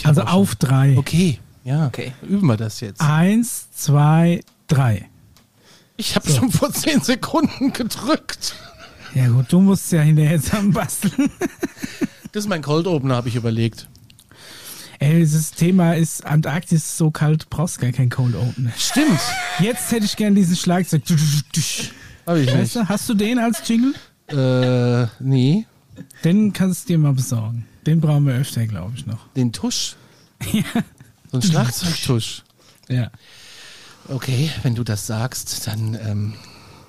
ich Also hab auch schon- auf drei. Okay, ja. Okay. Üben wir das jetzt. Eins, zwei, drei. Ich habe schon vor zehn Sekunden gedrückt. Ja gut, du musst ja hinterher zusammenbasteln. Das ist mein Cold Opener, habe ich überlegt. Ey, das Thema ist Antarktis so kalt, brauchst gar kein Cold Opener. Stimmt. Jetzt hätte ich gern diesen Schlagzeug. Habe ich nicht. hast du den als Jingle? Äh, nee. Den kannst du dir mal besorgen. Den brauchen wir öfter, glaube ich, noch. Den Tusch. So ein Schlagzeugtusch. Ja. Okay, wenn du das sagst, dann ähm,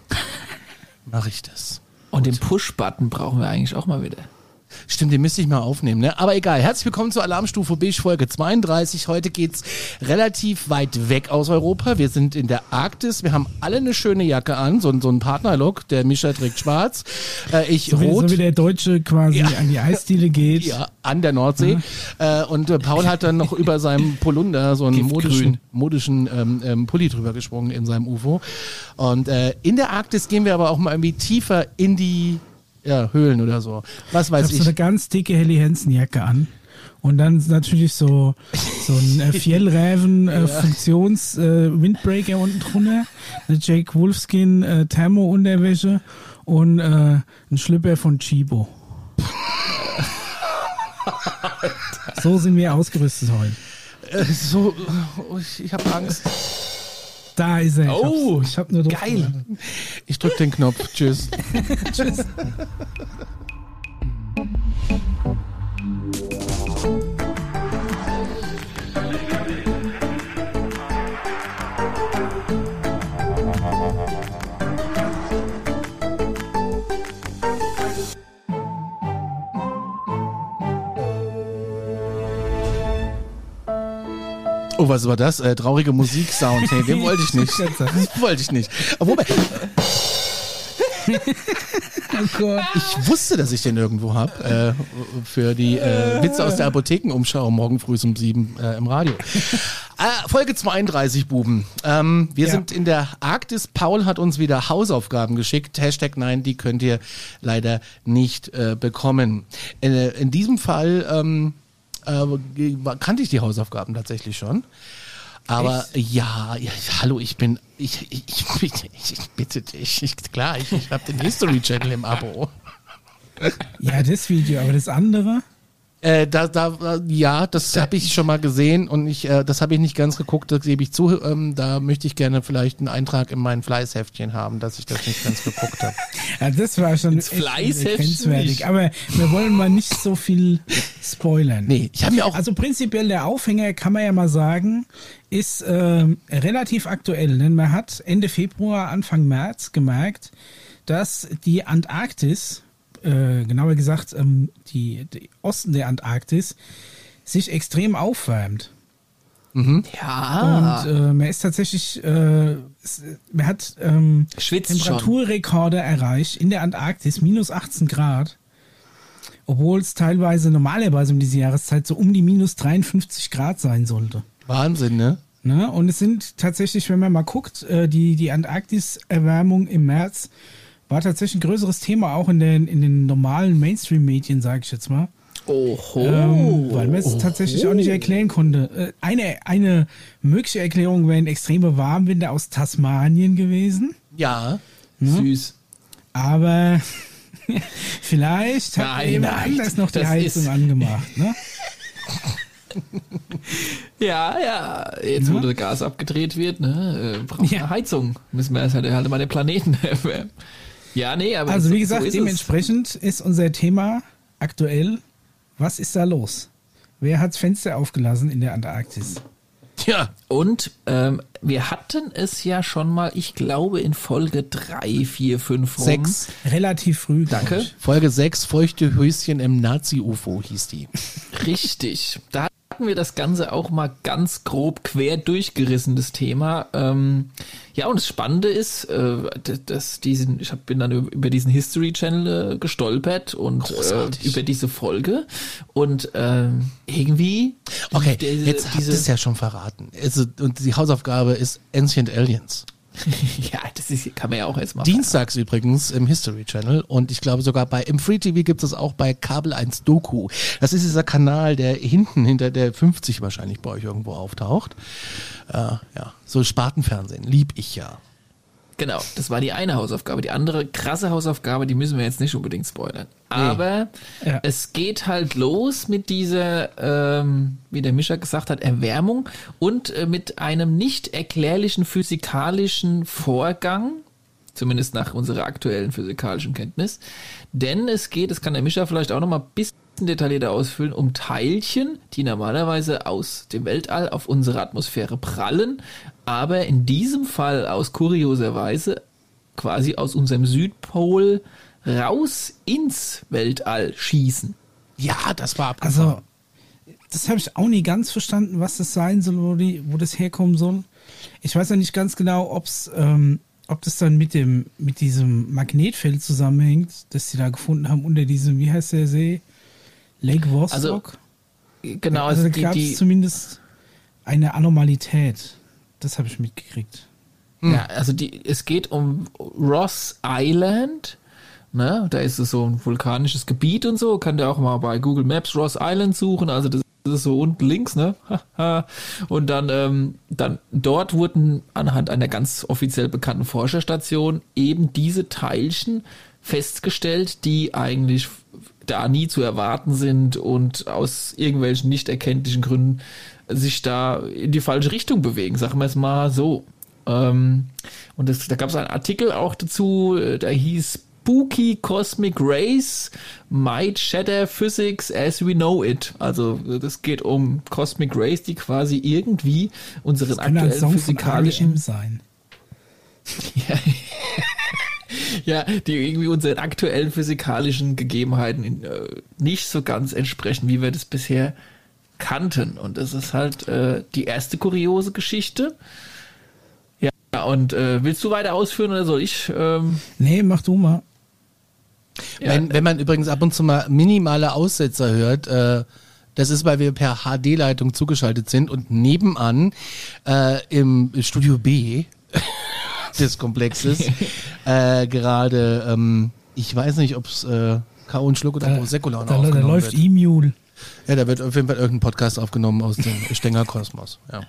mache ich das. Und den Push-Button brauchen wir eigentlich auch mal wieder. Stimmt, den müsste ich mal aufnehmen, ne? Aber egal. Herzlich willkommen zur Alarmstufe Beige Folge 32. Heute geht's relativ weit weg aus Europa. Wir sind in der Arktis. Wir haben alle eine schöne Jacke an, so, ein- so ein Partnerlook. Der Mischa trägt schwarz, äh, ich So wie, rot. so wie der Deutsche quasi Ja. an die Eisdiele geht. Ja, an der Nordsee. Äh, und äh, Paul hat dann noch über seinem Polunder so einen modischen, modischen ähm, ähm, Pulli drüber gesprungen in seinem UFO. Und äh, in der Arktis gehen wir aber auch mal irgendwie tiefer in die ja, Höhlen oder so. Was Ich weiß habe so ich. eine ganz dicke Helly Hansen Jacke an. Und dann natürlich so, so ein äh, Fjellräven äh, Funktions äh, Windbreaker unten drunter, eine Jake Wolfskin äh, Thermo Unterwäsche und äh, ein Schlüpper von Chibo. so sind wir ausgerüstet heute. Äh, so, ich, ich habe Angst. Da ist er. Ich Oh, hab's- ich hab nur drauf geil. Ich drück den Knopf. Tschüss. Tschüss. Oh, was war das? Äh, traurige Musiksound. Hey, den wollte ich nicht. Das wollte ich nicht. Wobei, Oh ich wusste, dass ich den irgendwo habe. Äh, für die äh, Witze aus der Apothekenumschau morgen früh um sieben äh, im Radio. Äh, Folge 32, Buben. Ähm, wir Ja. sind in der Arktis. Paul hat uns wieder Hausaufgaben geschickt. Hashtag nein, die könnt ihr leider nicht äh, bekommen. In, in diesem Fall ähm, äh, kannte ich die Hausaufgaben tatsächlich schon. Aber ja, ja, hallo, ich bin, ich, ich, ich, ich bitte dich, ich, klar, ich, ich habe den History Channel im Abo. Ja, das Video, aber das andere? Äh, da, da, ja, das habe ich schon mal gesehen und ich, äh, das habe ich nicht ganz geguckt, das gebe ich zu. Ähm, da möchte ich gerne vielleicht einen Eintrag in mein Fleißheftchen haben, dass ich das nicht ganz geguckt habe. Ja, das war schon Ins grenzwertig. Aber wir wollen mal nicht so viel spoilern. Nee, ich habe mir auch. Also prinzipiell der Aufhänger, kann man ja mal sagen, ist ähm, relativ aktuell. Denn man hat Ende Februar, Anfang März gemerkt, dass die Antarktis, äh, genauer gesagt ähm, die, die Osten der Antarktis, sich extrem aufwärmt. Ja. Und äh, man ist tatsächlich, äh, es- man hat ähm. Temperaturrekorde erreicht in der Antarktis, minus 18 Grad. Obwohl es teilweise normalerweise um diese Jahreszeit so um die minus 53 Grad sein sollte. Wahnsinn, ne? Ne? Und es sind tatsächlich, wenn man mal guckt, äh, die, die Antarktis-Erwärmung im März war tatsächlich ein größeres Thema auch in den, in den normalen Mainstream-Medien, sage ich jetzt mal. Oho. Ähm, weil man es tatsächlich auch nicht erklären konnte. Äh, Eine, eine mögliche Erklärung wären extreme Warmwinde aus Tasmanien gewesen. Ja. Süß. Aber vielleicht hat Nein, jemand nein, anders noch die Heizung angemacht. Ne? Ja, ja. Jetzt, wo Ja. das Gas abgedreht wird, ne, äh, braucht Ja. man Heizung. Müssen wir erst halt, halt mal den Planeten erwärmen. Ja, nee, aber Also so- wie gesagt, so ist es. dementsprechend ist unser Thema aktuell, was ist da los? Wer hat's Fenster aufgelassen in der Antarktis? Tja. Und ähm, wir hatten es ja schon mal, ich glaube, in Folge 3, 4, 5 rum. Sechs. Relativ früh. Danke. ich. Folge 6, feuchte Höschen im Nazi-UFO hieß die. Richtig. Da hatten wir das Ganze auch mal ganz grob quer durchgerissen, das Thema. Ähm, ja, und das Spannende ist, äh, dass diesen, ich hab, bin dann über diesen History Channel äh, gestolpert und äh, über diese Folge. Und ähm, irgendwie. Okay, diese- jetzt diese- es ja schon verraten. Also, und die Hausaufgabe ist Ancient Aliens. ja, das ist, kann man ja auch erstmal. Dienstags übrigens im History Channel und ich glaube sogar bei im Free TV gibt es auch bei Kabel 1 Doku. Das ist dieser Kanal, der hinten hinter der 50 wahrscheinlich bei euch irgendwo auftaucht. Äh, ja, so Spartenfernsehen lieb ich ja. Genau, das war die eine Hausaufgabe. Die andere krasse Hausaufgabe, die müssen wir jetzt nicht unbedingt spoilern. Aber ja. es geht halt los mit dieser, ähm, wie der Mischer gesagt hat, Erwärmung und äh, mit einem nicht erklärlichen physikalischen Vorgang, zumindest nach unserer aktuellen physikalischen Kenntnis. Denn es geht, das kann der Mischer vielleicht auch nochmal bis detaillierter ausfüllen, um Teilchen, die normalerweise aus dem Weltall auf unsere Atmosphäre prallen, aber in diesem Fall aus kurioser Weise quasi aus unserem Südpol raus ins Weltall schießen. Ja, das war abgefahren. Also, das habe ich auch nie ganz verstanden, was das sein soll, wo, die, wo das herkommen soll. Ich weiß ja nicht ganz genau, ob's, ähm, ob das dann mit dem mit diesem Magnetfeld zusammenhängt, das sie da gefunden haben unter diesem, wie heißt der See? Lake Vostok? Also, genau, also, also da gab es zumindest eine Anormalität. Das habe ich mitgekriegt. Hm. Ja, also die, es geht um Ross Island. Ne? Da ist es so ein vulkanisches Gebiet und so. Kann der auch mal bei Google Maps Ross Island suchen. Also das ist so unten links, ne? und dann, ähm, dann dort wurden anhand einer ganz offiziell bekannten Forscherstation eben diese Teilchen festgestellt, die eigentlich da nie zu erwarten sind und aus irgendwelchen nicht erkenntlichen Gründen sich da in die falsche Richtung bewegen, sagen wir es mal so. Ähm, und das, da gab es einen Artikel auch dazu, äh, der hieß Spooky Cosmic Rays Might Shatter Physics as we know it. Also das geht um Cosmic Rays, die quasi irgendwie unseren das aktuellen physikalischen sein. ja, ja, die irgendwie unseren aktuellen physikalischen Gegebenheiten äh, nicht so ganz entsprechen, wie wir das bisher kannten. Und das ist halt äh, die erste kuriose Geschichte. Ja, und äh, willst du weiter ausführen oder soll ich? Ähm? Nee, mach du mal. Ja, wenn, wenn man übrigens ab und zu mal minimale Aussetzer hört, äh, das ist, weil wir per HD-Leitung zugeschaltet sind und nebenan äh, im Studio B des Komplexes äh, gerade, ähm, ich weiß nicht, ob es äh, K.O. und Schluck oder da, Prosecco da, da, da läuft E-Mule. Ja, da wird auf jeden Fall irgendein Podcast aufgenommen aus dem Stenger Kosmos. Ja.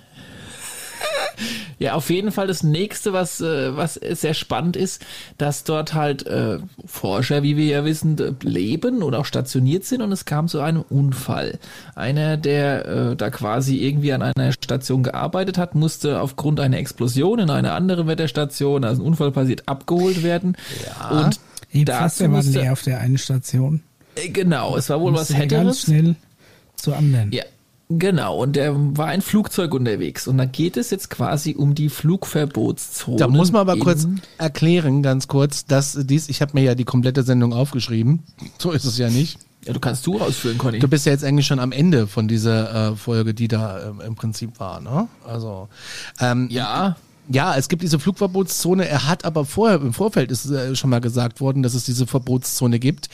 Ja, auf jeden Fall das nächste, was, äh, was sehr spannend ist, dass dort halt äh, Forscher, wie wir ja wissen, leben oder auch stationiert sind und es kam zu einem Unfall. Einer, der äh, da quasi irgendwie an einer Station gearbeitet hat, musste aufgrund einer Explosion in einer anderen Wetterstation, also ein Unfall passiert, abgeholt werden. Ja. Und die Pflaster waren leer auf der einen Station. Äh, genau, es war wohl was Hetteres. Ganz schnell zur anderen. Ja, Genau, und der war ein Flugzeug unterwegs. Und da geht es jetzt quasi um die Flugverbotszone. Da muss man aber kurz erklären, ganz kurz, dass dies, ich habe mir ja die komplette Sendung aufgeschrieben. So ist es ja nicht. Ja, du kannst du ausführen, Conny. Du bist ja jetzt eigentlich schon am Ende von dieser äh, Folge, die da ähm, im Prinzip war, ne? Also ähm, ja. Ja, es gibt diese Flugverbotszone. Er hat aber vorher, im Vorfeld ist äh, schon mal gesagt worden, dass es diese Verbotszone gibt.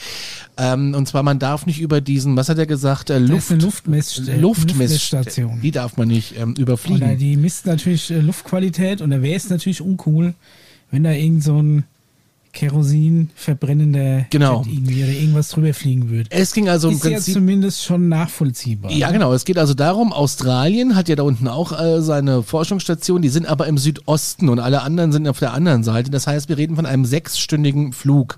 Ähm, und zwar, man darf nicht über diesen, was hat er gesagt, äh, Luft, Luftmess Luftmessstation. Die darf man nicht ähm, überfliegen. Oder die misst natürlich äh, Luftqualität und da wäre es natürlich uncool, wenn da irgend so ein Kerosin verbrennender genau. Irgendwie oder irgendwas drüber fliegen würde. Es ging also im ist Prinzip ja zumindest schon nachvollziehbar. Ja, genau. Es geht also darum, Australien hat ja da unten auch äh, seine Forschungsstation, die sind aber im Südosten und alle anderen sind auf der anderen Seite. Das heißt, wir reden von einem sechsstündigen Flug.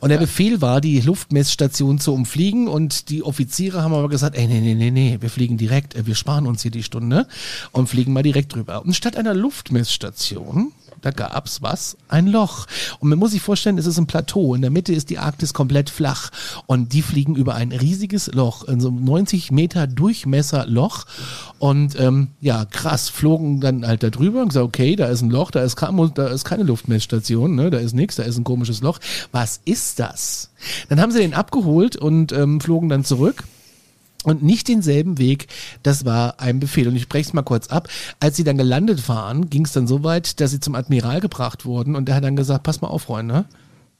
Und der. Befehl war, die Luftmessstation zu umfliegen und die Offiziere haben aber gesagt, ey, nee, nee, nee, nee, wir fliegen direkt, äh, wir sparen uns hier die Stunde und fliegen mal direkt drüber. Und statt einer Luftmessstation da gab's was? Ein Loch. Und man muss sich vorstellen, es ist ein Plateau. In der Mitte ist die Arktis komplett flach. Und die fliegen über ein riesiges Loch, in so einem 90 Meter Durchmesser Loch. Und ähm, ja, krass, flogen dann halt da drüber und gesagt, okay, da ist ein Loch, da ist, da ist keine Luftmessstation, ne? da ist nichts, da ist ein komisches Loch. Was ist das? Dann haben sie den abgeholt und ähm, flogen dann zurück und nicht denselben Weg. Das war ein Befehl. Und ich spreche es mal kurz ab. Als sie dann gelandet waren, ging es dann so weit, dass sie zum Admiral gebracht wurden und der hat dann gesagt, pass mal auf, Freunde.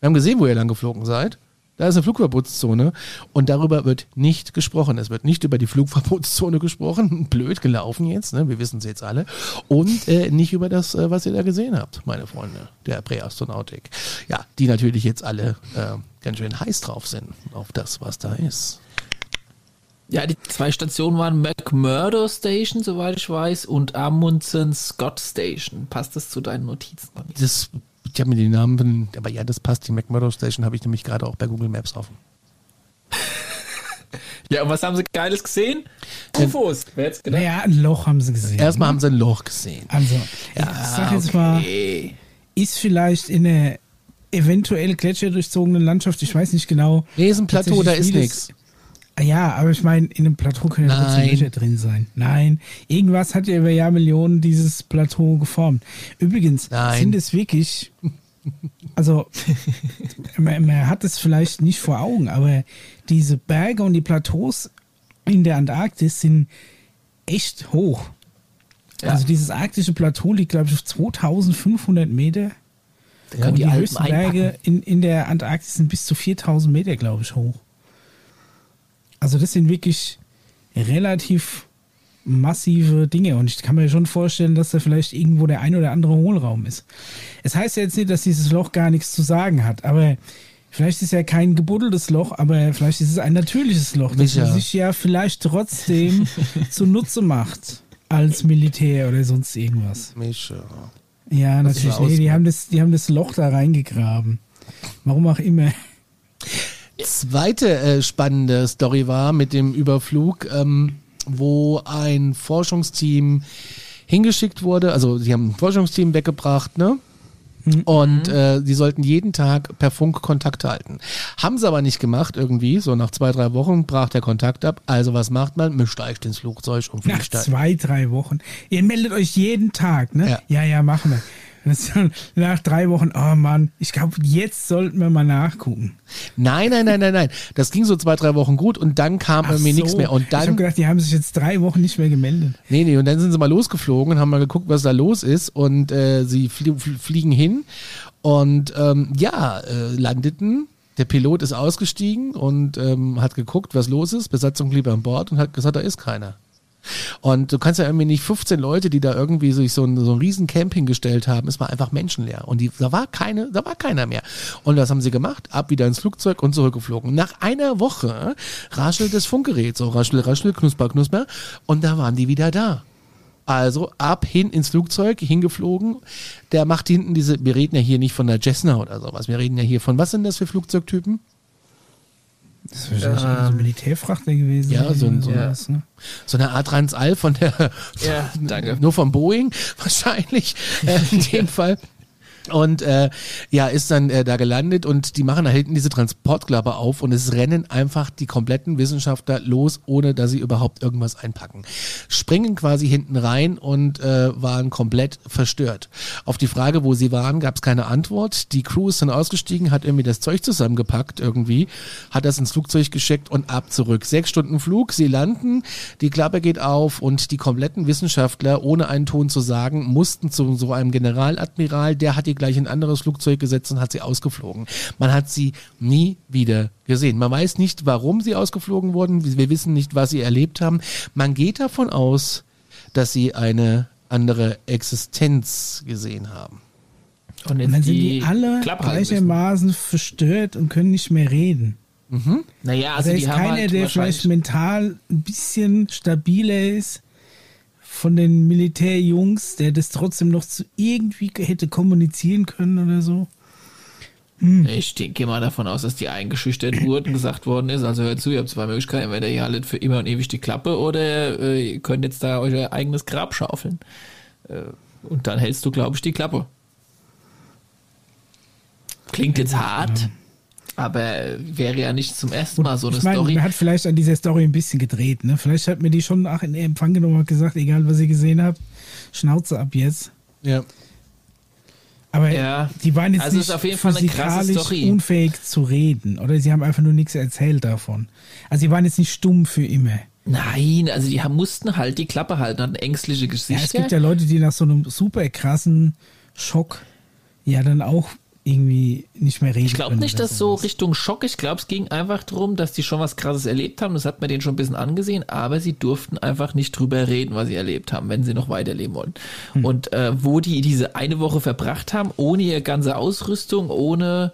Wir haben gesehen, wo ihr lang geflogen seid. Da ist eine Flugverbotszone und darüber wird nicht gesprochen. Es wird nicht über die Flugverbotszone gesprochen. Blöd gelaufen jetzt, ne? wir wissen es jetzt alle. Und äh, nicht über das, äh, was ihr da gesehen habt, meine Freunde der Präastronautik. Ja, die natürlich jetzt alle äh, ganz schön heiß drauf sind auf das, was da ist. Ja, die zwei Stationen waren McMurdo Station, soweit ich weiß, und Amundsen Scott Station. Passt das zu deinen Notizen? Das ich habe mir die Namen, aber ja, das passt. Die McMurdo Station habe ich nämlich gerade auch bei Google Maps offen. ja, und was haben sie Geiles gesehen? UFOs. Wer jetzt gedacht? Naja, ein Loch haben sie gesehen. Erstmal ne? haben sie ein Loch gesehen. Also, ja, ich sag jetzt okay. mal, ist vielleicht in einer eventuell gletscherdurchzogenen Landschaft, ich weiß nicht genau. Riesenplateau, da ist nichts. Ja, aber ich meine, in einem Plateau können ja trotzdem Löcher drin sein. Nein, irgendwas hat ja über Jahrmillionen dieses Plateau geformt. Übrigens Nein. sind es wirklich, also man, man hat es vielleicht nicht vor Augen, aber diese Berge und die Plateaus in der Antarktis sind echt hoch. Ja. Also dieses arktische Plateau liegt, glaube ich, auf 2500 Meter. Ja, und die, die höchsten Berge in, in der Antarktis sind bis zu 4000 Meter, glaube ich, hoch. Also das sind wirklich relativ massive Dinge und ich kann mir schon vorstellen, dass da vielleicht irgendwo der ein oder andere Hohlraum ist. Es heißt ja jetzt nicht, dass dieses Loch gar nichts zu sagen hat, aber vielleicht ist ja kein gebuddeltes Loch, aber vielleicht ist es ein natürliches Loch, das man sich ja vielleicht trotzdem zunutze macht als Militär oder sonst irgendwas. Mischa. Ja, natürlich. Nee, die haben, das, die haben das Loch da reingegraben. Warum auch immer. Zweite äh, spannende Story war mit dem Überflug, ähm, wo ein Forschungsteam hingeschickt wurde. Also sie haben ein Forschungsteam weggebracht, ne? Mhm. Und äh, die sollten jeden Tag per Funk Kontakt halten. Haben sie aber nicht gemacht irgendwie. So nach zwei, drei Wochen brach der Kontakt ab. Also was macht man? Man steigt ins Flugzeug und fliegt Nach zwei, drei Wochen. Ihr meldet euch jeden Tag, ne? Ja, ja, ja machen wir. Nach drei Wochen, oh Mann, ich glaube, jetzt sollten wir mal nachgucken. Nein, nein, nein, nein, nein. Das ging so zwei, drei Wochen gut und dann kam bei mir so. nichts mehr. Und dann, ich habe gedacht, die haben sich jetzt drei Wochen nicht mehr gemeldet. Nee, nee, und dann sind sie mal losgeflogen und haben mal geguckt, was da los ist. Und äh, sie flie fliegen hin und ähm, ja, äh, landeten der Pilot ist ausgestiegen und ähm, hat geguckt, was los ist. Besatzung blieb an Bord und hat gesagt, da ist keiner. Und du kannst ja irgendwie nicht 15 Leute, die da irgendwie sich so ein, so ein riesen Camping gestellt haben, es war einfach menschenleer. Und die, da war keine, da war keiner mehr. Und was haben sie gemacht? Ab wieder ins Flugzeug und zurückgeflogen. Nach einer Woche raschelt das Funkgerät, so raschel, raschel, knusper, knusper. Und da waren die wieder da. Also ab hin ins Flugzeug, hingeflogen. Der macht hinten diese, wir reden ja hier nicht von der Cessna oder sowas, wir reden ja hier von, was sind das für Flugzeugtypen? Das ist wahrscheinlich ähm, so ein Militärfrachter gewesen. Ja, so, ein, so, ja. Was, ne? so eine Art All von der, ja, danke. nur von Boeing wahrscheinlich äh, in dem Fall. Und äh, ja, ist dann äh, da gelandet und die machen da hinten diese Transportklappe auf und es rennen einfach die kompletten Wissenschaftler los, ohne dass sie überhaupt irgendwas einpacken. Springen quasi hinten rein und äh, waren komplett verstört. Auf die Frage, wo sie waren, gab es keine Antwort. Die Crew ist dann ausgestiegen, hat irgendwie das Zeug zusammengepackt irgendwie, hat das ins Flugzeug geschickt und ab zurück. Sechs Stunden Flug, sie landen, die Klappe geht auf und die kompletten Wissenschaftler, ohne einen Ton zu sagen, mussten zu so einem Generaladmiral, der hat die gleich in ein anderes Flugzeug gesetzt und hat sie ausgeflogen. Man hat sie nie wieder gesehen. Man weiß nicht, warum sie ausgeflogen wurden. Wir wissen nicht, was sie erlebt haben. Man geht davon aus, dass sie eine andere Existenz gesehen haben. Und, und dann sind die alle gleichermaßen verstört und können nicht mehr reden. Mhm. Naja, also, also ist keiner, halt der vielleicht mental ein bisschen stabiler ist von den Militärjungs, der das trotzdem noch zu irgendwie hätte kommunizieren können oder so? Hm. Ich gehe mal davon aus, dass die eingeschüchtert wurden, gesagt worden ist. Also hört zu, ihr habt zwei Möglichkeiten. Entweder ihr haltet für immer und ewig die Klappe oder äh, ihr könnt jetzt da euer eigenes Grab schaufeln. Äh, und dann hältst du, glaube ich, die Klappe. Klingt jetzt hart. Aber wäre ja nicht zum ersten Mal so eine ich mein, Story. Man hat vielleicht an dieser Story ein bisschen gedreht. Ne? Vielleicht hat mir die schon nach in Empfang genommen und gesagt, egal was ihr gesehen habt, Schnauze ab jetzt. Ja. Aber ja. die waren jetzt also nicht auf jeden Fall eine krasse Story. unfähig zu reden. Oder sie haben einfach nur nichts erzählt davon. Also sie waren jetzt nicht stumm für immer. Nein, also die haben, mussten halt die Klappe halten, hatten ängstliche Gesichter. Ja, es gibt ja Leute, die nach so einem super krassen Schock ja dann auch irgendwie nicht mehr reden Ich glaube nicht, dass so. Richtung Schock, ich glaube, es ging einfach darum, dass die schon was Krasses erlebt haben, das hat man denen schon ein bisschen angesehen, aber sie durften einfach nicht drüber reden, was sie erlebt haben, wenn sie noch weiterleben wollen. Hm. Und äh, wo die diese eine Woche verbracht haben, ohne ihre ganze Ausrüstung, ohne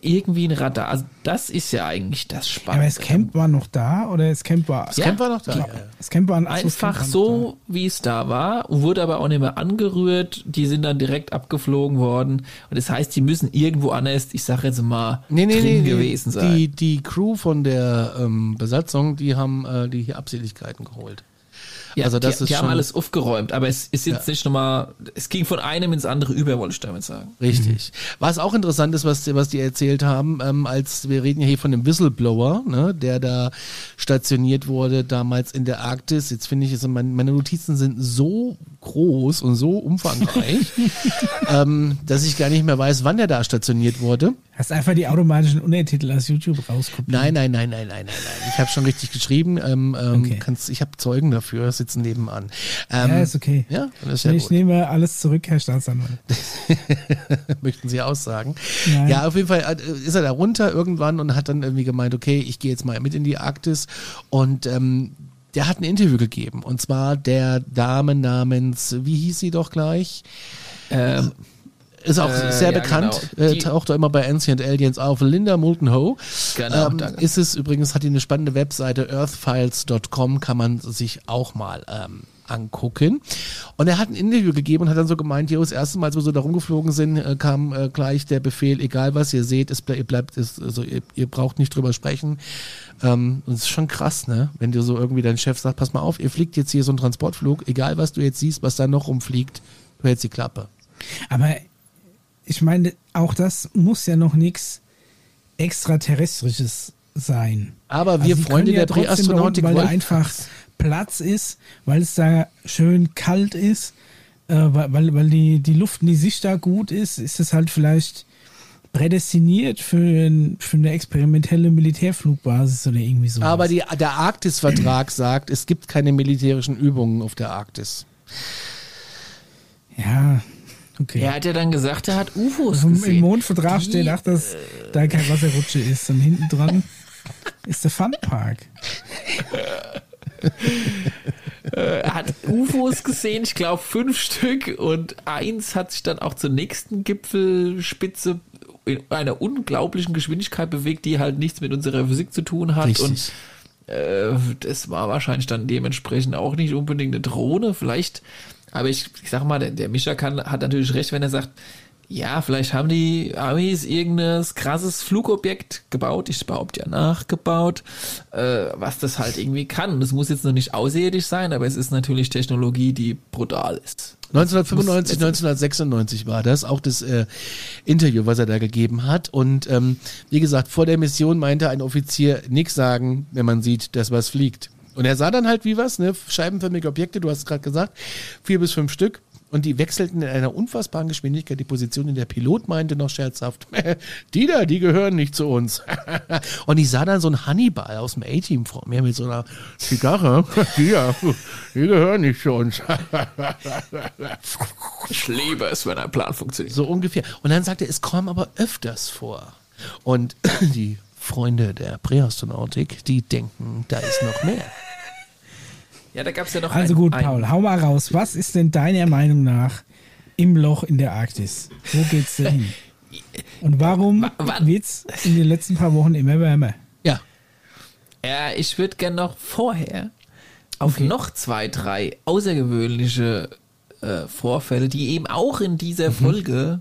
irgendwie ein Radar, also das ist ja eigentlich das Spannende. Aber das Camp war noch da oder das Camp war. Das Ja, Camp war noch da. Ja. Das Camp war ein so, Einfach so, wie es da war, wurde aber auch nicht mehr angerührt. Die sind dann direkt abgeflogen worden. Und das heißt, die müssen irgendwo anders, ich sage jetzt mal, Nee, nee, drin nee, nee. gewesen sein. Die, die Crew von der ähm, Besatzung, die haben äh, die hier Abseligkeiten geholt. Ja, Also das die, ist die haben alles aufgeräumt, aber es ist jetzt nicht nochmal, es ging von einem ins andere über, wollte ich damit sagen. Richtig. Was auch interessant ist, was, was die erzählt haben, ähm, als wir reden ja hier von dem Whistleblower, ne, der da stationiert wurde damals in der Arktis. Jetzt finde ich, es, meine, meine Notizen sind so groß und so umfangreich, ähm, dass ich gar nicht mehr weiß, wann der da stationiert wurde. Hast einfach die automatischen Untertitel aus YouTube rauskopiert. Nein, nein, nein, nein, nein, nein, nein. Ich habe schon richtig geschrieben. Ähm, ähm, Okay. kannst, ich habe Zeugen dafür, sitzen nebenan. Ähm, Ja, ist okay. Ja, das ist ich gut. nehme alles zurück, Herr Staatsanwalt. möchten Sie aussagen. Nein. Ja, auf jeden Fall äh, ist er da runter irgendwann und hat dann irgendwie gemeint, okay, ich gehe jetzt mal mit in die Arktis und ähm, der hat ein Interview gegeben und zwar der Dame namens, wie hieß sie doch gleich? Ähm, Ist auch Äh, sehr ja, bekannt, genau. äh, taucht auch immer bei Ancient Aliens auf. Linda Moulton Ho. Genau, ähm, danke. ist es übrigens, hat die eine spannende Webseite, earthfiles.com, kann man sich auch mal ähm, angucken. Und er hat ein Interview gegeben und hat dann so gemeint, jo, das erste Mal, als wir so da rumgeflogen sind, äh, kam äh, gleich der Befehl, egal was ihr seht, es ble ihr bleibt, es, also ihr, ihr braucht nicht drüber sprechen. Ähm, und es ist schon krass, ne? Wenn dir so irgendwie dein Chef sagt, pass mal auf, ihr fliegt jetzt hier so einen Transportflug, egal was du jetzt siehst, was da noch rumfliegt, du hältst die Klappe. Aber ich meine, auch das muss ja noch nichts extraterrestrisches sein. Aber wir sie Freunde ja der Präastronautik weil da wollten- einfach Platz ist, weil es da schön kalt ist, äh, weil, weil die, die Luft, die Sicht da gut ist, ist es halt vielleicht prädestiniert für, für eine experimentelle Militärflugbasis oder irgendwie so. Aber die, der Arktis-Vertrag sagt, es gibt keine militärischen Übungen auf der Arktis. ja, okay. er hat ja dann gesagt, er hat UFOs Also Im gesehen. Mondvertrag steht auch, dass da kein Wasserrutsche ist. Und hinten dran ist der Funpark. Er hat UFOs gesehen, ich glaube fünf Stück und eins hat sich dann auch zur nächsten Gipfelspitze in einer unglaublichen Geschwindigkeit bewegt, die halt nichts mit unserer Physik zu tun hat Richtig. und äh, das war wahrscheinlich dann dementsprechend auch nicht unbedingt eine Drohne, vielleicht, aber ich, ich sag mal, der, der Mischa kann, hat natürlich recht, wenn er sagt, ja, vielleicht haben die Amis irgendein krasses Flugobjekt gebaut, ich behaupte ja nachgebaut, äh, was das halt irgendwie kann. Das muss jetzt noch nicht außerirdisch sein, aber es ist natürlich Technologie, die brutal ist. 1995, Muss- 1996 war das, auch das äh, Interview, was er da gegeben hat. Und ähm, wie gesagt, vor der Mission meinte ein Offizier nichts sagen, wenn man sieht, dass was fliegt. Und er sah dann halt wie was, ne? Scheibenförmige Objekte, du hast es gerade gesagt, vier bis fünf Stück. Und die wechselten in einer unfassbaren Geschwindigkeit die Position. Und der Pilot meinte noch scherzhaft, die da, die gehören nicht zu uns. und ich sah dann so einen Hannibal aus dem A-Team vor mir mit so einer Zigarre. Die da, die gehören nicht zu uns. Ich liebe es, wenn ein Plan funktioniert. So ungefähr. Und dann sagt er, es kommen aber öfters vor. Und die Freunde der Präastronautik, die denken, da ist noch mehr. Ja, da gab es ja noch Also ein, gut, ein, Paul, hau mal raus. Was ist denn deiner Meinung nach im Loch in der Arktis? Wo geht's denn hin? Und warum wird's in den letzten paar Wochen immer wärmer? Ja. Ja, ich würde gerne noch vorher auf Okay. noch zwei, drei außergewöhnliche äh, Vorfälle, die eben auch in dieser Folge,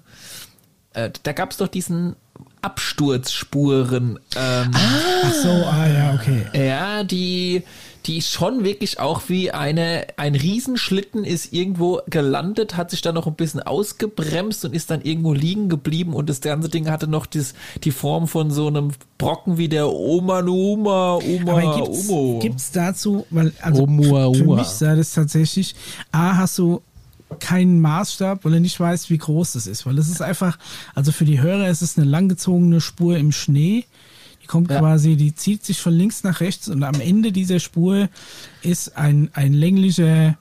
äh, da gab es doch diesen Absturzspuren, ähm, Ach so, ah ja, okay. ja, die, die schon wirklich auch wie eine, ein Riesenschlitten ist irgendwo gelandet, hat sich dann noch ein bisschen ausgebremst und ist dann irgendwo liegen geblieben und das ganze Ding hatte noch das, die Form von so einem Brocken wie der Oma Numa, Oma, Aber gibt's, Omo. gibt's dazu, weil also für, für mich sah das tatsächlich, A, hast du keinen Maßstab, weil du nicht weißt, wie groß das ist. Weil das ist einfach, also für die Hörer ist es eine langgezogene Spur im Schnee. Die kommt Ja. quasi, die zieht sich von links nach rechts und am Ende dieser Spur ist ein, ein länglicher,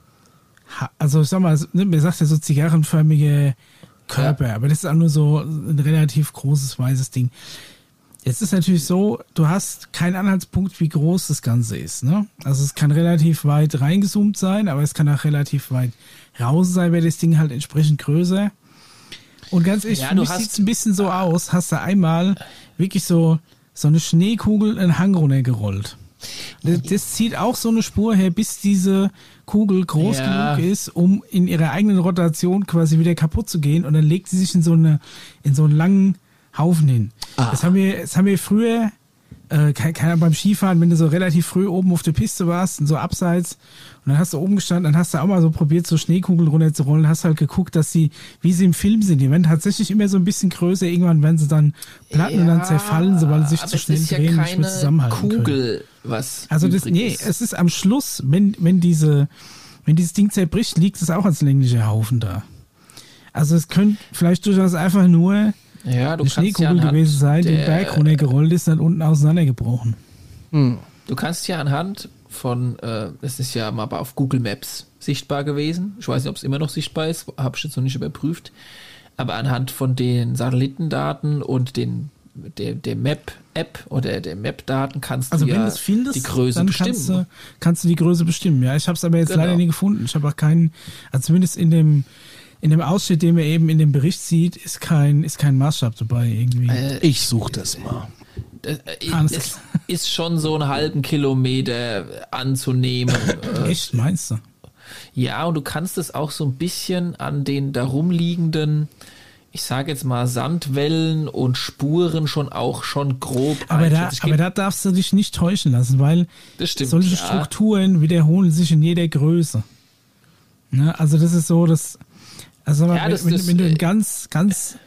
also ich sag mal, ne, mir sagt ja so zigarrenförmige Körper, aber das ist auch nur so ein relativ großes weißes Ding. Jetzt ist natürlich so, du hast keinen Anhaltspunkt, wie groß das Ganze ist. Ne? Also es kann relativ weit reingezoomt sein, aber es kann auch relativ weit raus sein, wäre das Ding halt entsprechend größer. Und ganz ehrlich, Ja, für du mich sieht es ein bisschen so aus, hast du einmal wirklich so, so eine Schneekugel einen Hang runtergerollt. Das, das zieht auch so eine Spur her, bis diese Kugel groß Ja. genug ist, um in ihrer eigenen Rotation quasi wieder kaputt zu gehen. Und dann legt sie sich in so, eine, in so einen langen Haufen hin. Ah. Das haben wir, das haben wir früher, äh, kein- keiner beim Skifahren, wenn du so relativ früh oben auf der Piste warst, und so abseits, und dann hast du oben gestanden, dann hast du auch mal so probiert, so Schneekugeln runterzurollen, hast halt geguckt, dass sie, wie sie im Film sind, die werden tatsächlich immer so ein bisschen größer, irgendwann werden sie dann platten und dann zerfallen, sobald sie sich zu schnell ist ja drehen und nicht mehr zusammenhalten können. Kugel, was Also das, nee, ist. es ist am Schluss, wenn, wenn diese, wenn dieses Ding zerbricht, liegt es auch als länglicher Haufen da. Also es könnte vielleicht durchaus einfach nur ja, du eine kannst ja Schneekugel anhand gewesen sein, die den Berg runtergerollt ist, dann unten auseinandergebrochen. Du kannst ja anhand von, äh, es ist ja mal auf Google Maps sichtbar gewesen. Ich weiß nicht, ob es immer noch sichtbar ist, habe ich jetzt noch nicht überprüft. Aber anhand von den Satellitendaten und den der, der Map-App oder der Map-Daten kannst Also du ja findest, die Größe dann bestimmen. kannst du, kannst du die Größe bestimmen. Ja, ich habe es aber jetzt Genau. leider nie gefunden. Ich habe auch keinen, also zumindest in dem in dem Ausschnitt, den man eben in dem Bericht sieht, ist kein ist kein Maßstab dabei irgendwie. Äh, Ich suche das mal. Das, äh, Alles es ist schon so einen halben Kilometer anzunehmen. äh, Echt, meinst du? Ja, und du kannst es auch so ein bisschen an den darum liegenden, ich sage jetzt mal, Sandwellen und Spuren schon auch schon grob Aber da, aber da darfst du dich nicht täuschen lassen, weil Das stimmt, solche ja. Strukturen wiederholen sich in jeder Größe. Ne? Also das ist so, dass also mal, Ja, wenn, das- wenn, das, wenn du äh, in ganz ganz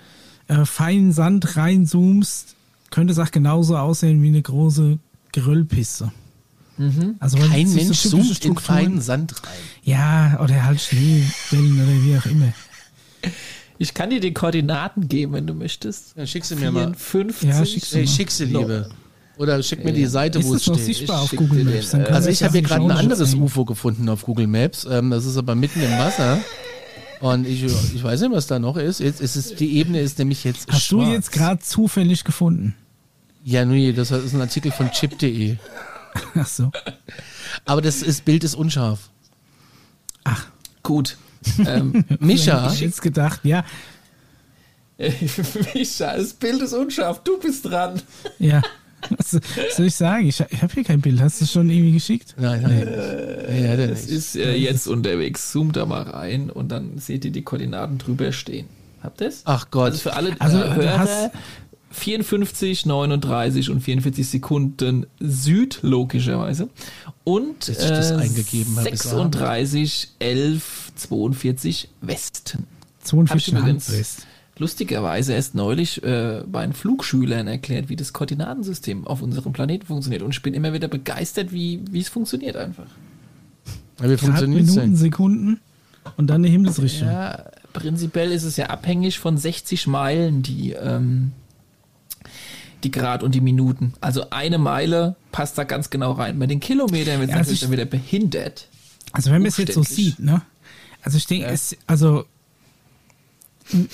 äh, feinen Sand reinzoomst, könnte es auch genauso aussehen wie eine große Geröllpiste. Mhm. Also Kein sich so Mensch typische zoomt in feinen Sand rein. Ja, oder halt Schneewellen oder wie auch immer. ich kann dir die Koordinaten geben, wenn du möchtest. Ja, schick sie mir mal. 54. Ja, schick's Ich schick sie lieber. Oder schick mir die Seite, Ist wo es das noch steht. sichtbar Ich auf schick Google Maps? Dann Also ich habe hier gerade ein anderes. UFO gefunden auf Google Maps. Ähm, das ist aber mitten im Wasser. Und ich, ich weiß nicht, was da noch ist. Jetzt ist es, die Ebene ist nämlich jetzt Hast schwarz. du jetzt gerade zufällig gefunden? Ja, nee, das ist ein Artikel von chip.de. Ach so. Aber das ist, Bild ist unscharf. Ach, Gut. ähm, Mischa, ich hätte jetzt gedacht, ja, Micha, das Bild ist unscharf, du bist dran. ja. Was soll ich sagen? Ich, ich habe hier kein Bild. Hast du es schon irgendwie geschickt? Nein, nein. Nee, er Es nicht. ist äh, jetzt unterwegs. Zoom da mal rein und dann seht ihr die Koordinaten drüber stehen. Habt ihr es? Ach Gott. Also für alle Also, äh, du Hörer hast- 54, 39 und 44 Sekunden Süd, logischerweise. Und das äh, eingegeben habe, ist 36, 11, 42 Westen. Hab ich 42 übrigens West. Lustigerweise erst neulich äh, bei den Flugschülern erklärt, wie das Koordinatensystem auf unserem Planeten funktioniert. Und ich bin immer wieder begeistert, wie, wie es funktioniert einfach. Ja, wie funktioniert Minuten, Sekunden und dann eine Himmelsrichtung. Ja, prinzipiell ist es ja abhängig von 60 Meilen, die, ähm, die Grad und die Minuten. Also eine Meile passt da ganz genau rein. Bei den Kilometern wird es Ja, also natürlich ich- dann wieder behindert. Also wenn man es jetzt so sieht, ne? Also ich denke, Ja. es, also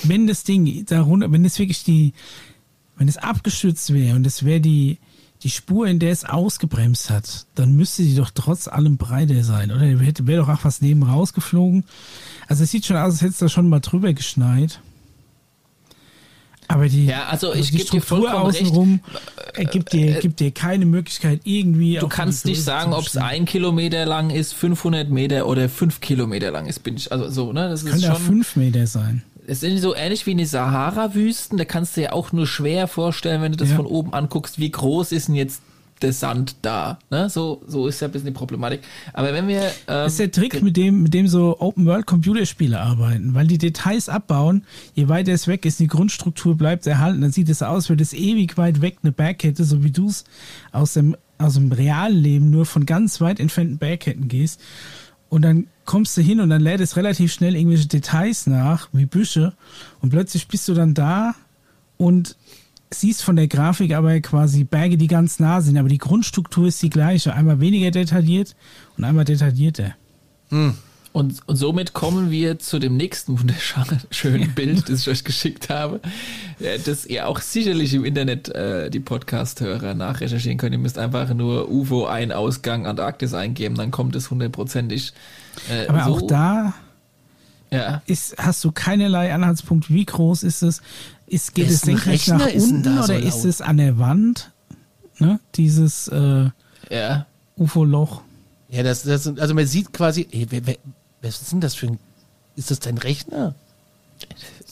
wenn das Ding darunter, wenn es wirklich die, wenn es abgestützt wäre und es wäre die, die Spur, in der es ausgebremst hat, dann müsste die doch trotz allem breiter sein, oder? Wäre doch auch was neben rausgeflogen. Also es sieht schon aus, als hätte es da schon mal drüber geschneit. Aber die, Ja, also ich die Struktur recht. außenrum äh, gibt, dir, gibt dir keine Möglichkeit irgendwie. Du kannst nicht sagen, ob es ein Kilometer lang ist, 500 Meter oder 5 Kilometer lang ist. Bin ich, also so, ne? Das ist Kann ja fünf Meter sein. Es sind so ähnlich wie in die Sahara-Wüsten. Da kannst du dir auch nur schwer vorstellen, wenn du das Ja. von oben anguckst, wie groß ist denn jetzt der Sand da. Ne? So, so ist ja ein bisschen die Problematik. Aber wenn wir. Ähm, Das ist der Trick, mit dem, mit dem so Open-World-Computerspiele arbeiten, weil die Details abbauen, je weiter es weg ist, die Grundstruktur bleibt erhalten, dann sieht es aus, als würde es ewig weit weg eine Bergkette, so wie du es aus dem, aus dem realen Leben nur von ganz weit entfernten Bergketten gehst. Und dann kommst du hin und dann lädt es relativ schnell irgendwelche Details nach, wie Büsche. Und plötzlich bist du dann da und siehst von der Grafik aber quasi Berge, die ganz nah sind, aber die Grundstruktur ist die gleiche. Einmal weniger detailliert und einmal detaillierter. und Und, und somit kommen wir zu dem nächsten wunderschönen Bild, das ich euch geschickt habe, das ihr auch sicherlich im Internet äh, die Podcast-Hörer nachrecherchieren könnt. Ihr müsst einfach nur UFO ein Ausgang Antarktis eingeben, dann kommt es hundertprozentig. Äh, Aber so. auch da ja. ist, hast du keinerlei Anhaltspunkt, wie groß ist es? Ist, geht es senkrecht nach unten oder so ist es an der Wand? Ne? Dieses äh, ja. UFO-Loch. Ja, das, das, also man sieht quasi, was ist denn das für ein, ist das dein Rechner?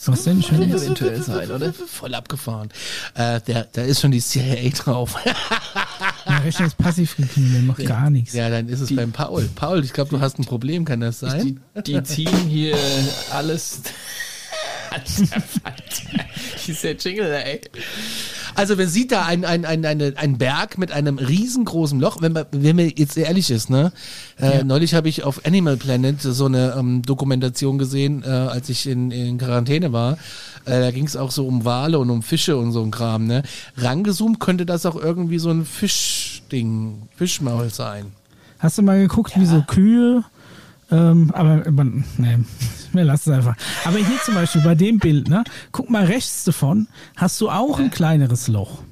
Was denn schon eventuell sein, oder? Voll abgefahren. Äh, der, da ist schon die CIA drauf. der Rechner ist passiv geknien, der macht gar nichts. Ja, dann ist es die, beim Paul. Paul, ich glaube, du hast ein Problem, kann das sein? Die, die ziehen hier alles. Alter, Alter. Dieser Jingle, ey. Also man sieht da einen ein, ein, ein, ein Berg mit einem riesengroßen Loch, wenn man, wenn man jetzt ehrlich ist, ne? Äh, ja. Neulich habe ich auf Animal Planet so eine ähm, Dokumentation gesehen, äh, als ich in, in Quarantäne war. Äh, da ging es auch so um Wale und um Fische und so ein Kram, ne? Rangezoomt könnte das auch irgendwie so ein Fischding, Fischmaul sein. Hast du mal geguckt, ja. wie so Kühe ähm, aber man, nee, wir lassen es einfach. Aber hier zum Beispiel bei dem Bild, ne, guck mal rechts davon, hast du auch ein kleineres Loch.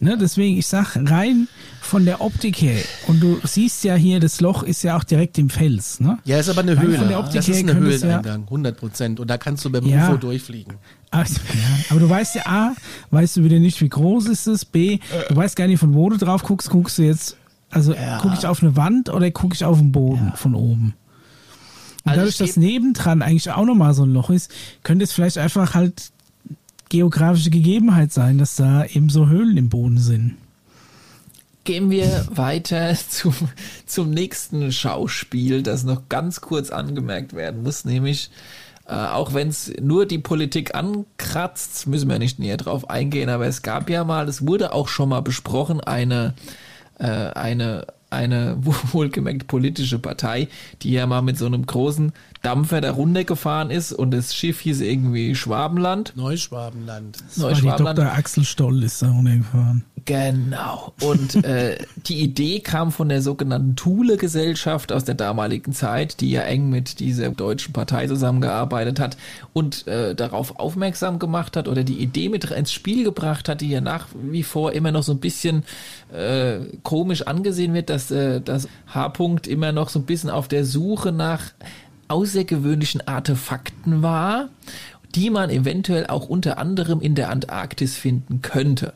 Ne, deswegen, ich sag rein von der Optik her, und du siehst ja hier, das Loch ist ja auch direkt im Fels. Ne? Ja, ist aber eine Höhle. Von der Optik das ist eine Höhleneingang, 100 Prozent. Und da kannst du beim ja, UFO durchfliegen. Also, ja, aber du weißt ja, A, weißt du wieder nicht, wie groß ist es, B, du weißt gar nicht, von wo du drauf guckst, guckst du jetzt, also ja. gucke ich auf eine Wand oder gucke ich auf den Boden von oben? Also dadurch, dass nebendran eigentlich auch nochmal so ein Loch ist, könnte es vielleicht einfach halt geografische Gegebenheit sein, dass da eben so Höhlen im Boden sind. Gehen wir weiter zum, zum nächsten Schauspiel, das noch ganz kurz angemerkt werden muss, nämlich äh, auch wenn es nur die Politik ankratzt, müssen wir nicht näher drauf eingehen, aber es gab ja mal, es wurde auch schon mal besprochen, eine, äh, eine eine wohlgemerkt politische Partei, die ja mal mit so einem großen Dampfer da runtergefahren ist und das Schiff hieß irgendwie Schwabenland. Neuschwabenland. Das Neuschwabenland. War die Dr. Axel Stoll ist da runtergefahren. Genau. Und äh, die Idee kam von der sogenannten Thule-Gesellschaft aus der damaligen Zeit, die ja eng mit dieser deutschen Partei zusammengearbeitet hat und äh, darauf aufmerksam gemacht hat oder die Idee mit ins Spiel gebracht hat, die ja nach wie vor immer noch so ein bisschen äh, komisch angesehen wird, dass äh, das H-Punkt immer noch so ein bisschen auf der Suche nach außergewöhnlichen Artefakten war, die man eventuell auch unter anderem in der Antarktis finden könnte.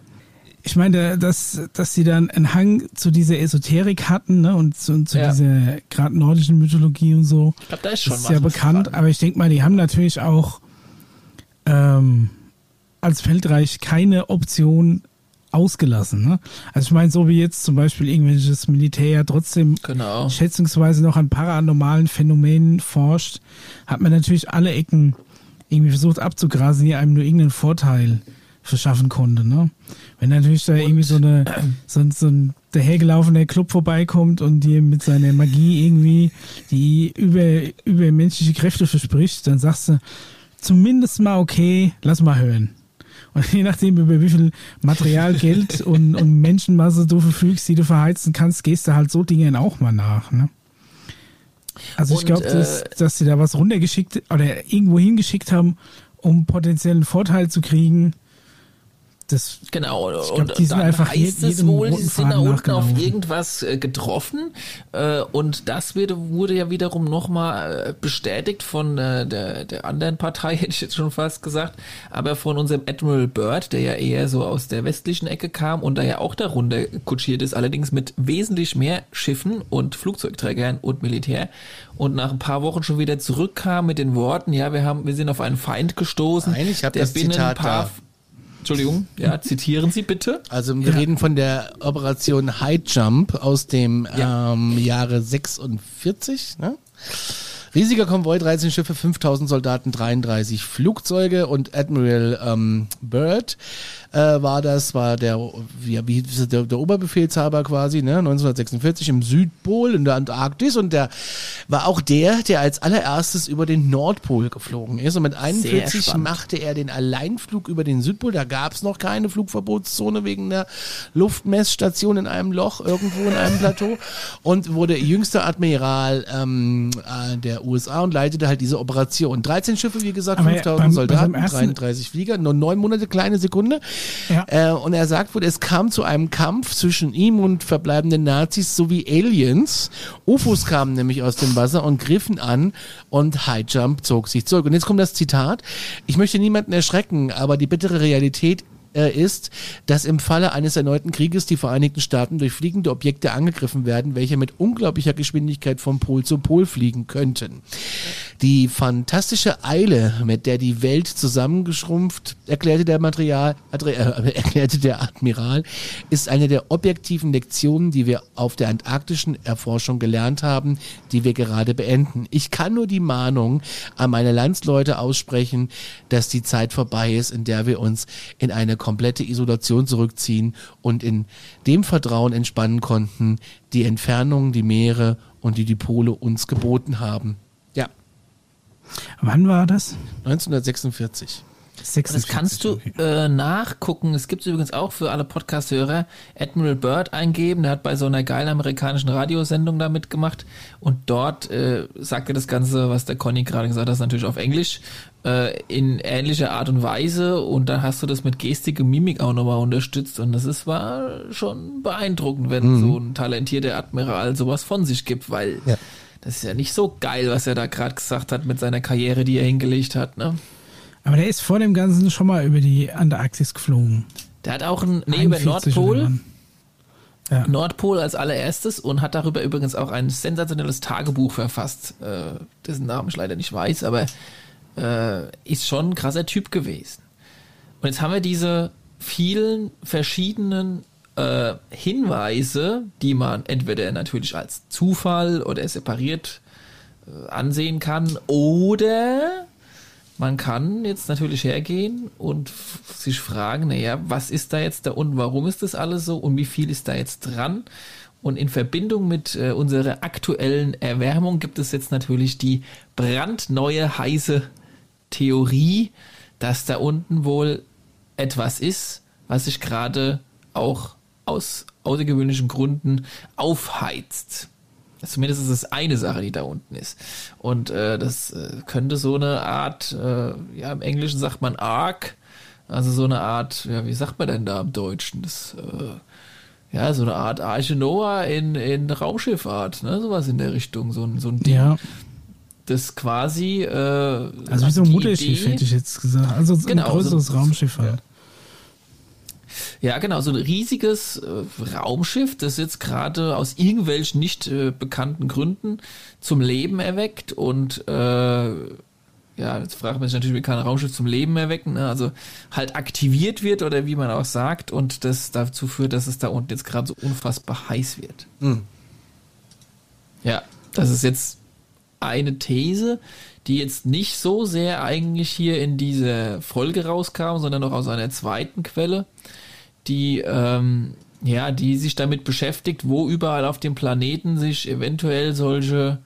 Ich meine, dass, dass sie dann einen Hang zu dieser Esoterik hatten ne, und zu, zu ja. dieser gerade nordischen Mythologie und so. Ich glaube, da ist schon ist was. ja bekannt, dran. aber ich denke mal, die haben natürlich auch ähm, als Feldreich keine Option ausgelassen. Ne? Also ich meine, so wie jetzt zum Beispiel irgendwelches Militär ja trotzdem genau. schätzungsweise noch an paranormalen Phänomenen forscht, hat man natürlich alle Ecken irgendwie versucht abzugrasen, die einem nur irgendeinen Vorteil verschaffen konnte. Ne? Wenn natürlich da und irgendwie so eine so, so ein dahergelaufener Club vorbeikommt und dir mit seiner Magie irgendwie die über, übermenschliche Kräfte verspricht, dann sagst du zumindest mal okay, lass mal hören. Und je nachdem, über wie viel Material, Geld und, und Menschenmasse du verfügst, die du verheizen kannst, gehst du halt so Dingen auch mal nach. Ne? Also ich glaube, dass, äh, dass sie da was runtergeschickt oder irgendwo hingeschickt haben, um potenziellen Vorteil zu kriegen, das, genau, glaub, und, die sind dann einfach heißt es wohl, sie sind da unten auf irgendwas äh, getroffen äh, und das wird, wurde ja wiederum nochmal äh, bestätigt von der, der anderen Partei, hätte ich jetzt schon fast gesagt, aber von unserem Admiral Byrd, der ja eher so aus der westlichen Ecke kam und da ja auch darunter kutschiert ist, allerdings mit wesentlich mehr Schiffen und Flugzeugträgern und Militär und nach ein paar Wochen schon wieder zurückkam mit den Worten, ja, wir haben, wir sind auf einen Feind gestoßen. Nein, ich habe das Zitat da. Entschuldigung, ja, zitieren Sie bitte. Also wir ja. reden von der Operation High Jump aus dem ja. ähm, Jahre 46. Ne? Riesiger Konvoi, 13 Schiffe, 5000 Soldaten, 33 Flugzeuge und Admiral ähm, Byrd äh, war das, war der, wie, wie der, der Oberbefehlshaber quasi, ne, 1946 im Südpol in der Antarktis und der war auch der, der als allererstes über den Nordpol geflogen ist und mit 41 machte er den Alleinflug über den Südpol. Da gab es noch keine Flugverbotszone wegen der Luftmessstation in einem Loch irgendwo in einem Plateau und wurde jüngster Admiral ähm, äh, der USA und leitete halt diese Operation. 13 Schiffe, wie gesagt, 5000 Soldaten, 33 Flieger, nur neun Monate, kleine Sekunde. Ja. Äh, und er sagt wohl, es kam zu einem Kampf zwischen ihm und verbleibenden Nazis sowie Aliens. UFOs kamen nämlich aus dem Wasser und griffen an und High Jump zog sich zurück. Und jetzt kommt das Zitat. Ich möchte niemanden erschrecken, aber die bittere Realität äh, ist, dass im Falle eines erneuten Krieges die Vereinigten Staaten durch fliegende Objekte angegriffen werden, welche mit unglaublicher Geschwindigkeit vom Pol zu Pol fliegen könnten. Die fantastische Eile, mit der die Welt zusammengeschrumpft, erklärte der Material, äh, erklärte der Admiral, ist eine der objektiven Lektionen, die wir auf der antarktischen Erforschung gelernt haben, die wir gerade beenden. Ich kann nur die Mahnung an meine Landsleute aussprechen, dass die Zeit vorbei ist, in der wir uns in eine komplette Isolation zurückziehen und in dem Vertrauen entspannen konnten, die Entfernungen, die Meere und die die Pole uns geboten haben. Ja. Wann war das? 1946. 46, das kannst du äh, nachgucken. Es gibt übrigens auch für alle Podcast-Hörer Admiral Bird eingeben. Der hat bei so einer geilen amerikanischen Radiosendung da mitgemacht. Und dort äh, sagt er das Ganze, was der Conny gerade gesagt hat, natürlich auf Englisch, äh, in ähnlicher Art und Weise. Und dann hast du das mit Gestik und Mimik auch nochmal unterstützt. Und das ist war schon beeindruckend, wenn mhm. so ein talentierter Admiral sowas von sich gibt, weil ja. das ist ja nicht so geil, was er da gerade gesagt hat mit seiner Karriere, die er hingelegt hat. Ne? Aber der ist vor dem Ganzen schon mal über die Antarktis geflogen. Der hat auch ein, nee, über Nordpol. Ja. Nordpol als allererstes und hat darüber übrigens auch ein sensationelles Tagebuch verfasst, äh, dessen Namen ich leider nicht weiß, aber äh, ist schon ein krasser Typ gewesen. Und jetzt haben wir diese vielen verschiedenen äh, Hinweise, die man entweder natürlich als Zufall oder separiert äh, ansehen kann oder man kann jetzt natürlich hergehen und sich fragen, naja, was ist da jetzt da und warum ist das alles so und wie viel ist da jetzt dran? Und in Verbindung mit äh, unserer aktuellen Erwärmung gibt es jetzt natürlich die brandneue heiße Theorie, dass da unten wohl etwas ist, was sich gerade auch aus außergewöhnlichen Gründen aufheizt. Zumindest ist es eine Sache, die da unten ist. Und äh, das äh, könnte so eine Art, äh, ja, im Englischen sagt man Arc, also so eine Art, ja, wie sagt man denn da im Deutschen? Das, äh, ja, so eine Art Arche Noah in, in Raumschifffahrt, ne? Sowas in der Richtung, so, so ein Ding. Ja. Das quasi. Äh, also wie so ein Mutterschiff, hätte ich jetzt gesagt. Also genau, ein größeres so, Raumschiff halt. Ja. Ja, genau, so ein riesiges äh, Raumschiff, das jetzt gerade aus irgendwelchen nicht äh, bekannten Gründen zum Leben erweckt und äh, ja, jetzt fragt man sich natürlich, wie kann ein Raumschiff zum Leben erwecken, ne? also halt aktiviert wird oder wie man auch sagt und das dazu führt, dass es da unten jetzt gerade so unfassbar heiß wird. Mhm. Ja, das ist jetzt eine These, die jetzt nicht so sehr eigentlich hier in diese Folge rauskam, sondern noch aus einer zweiten Quelle die, ähm, ja, die sich damit beschäftigt, wo überall auf dem Planeten sich eventuell solche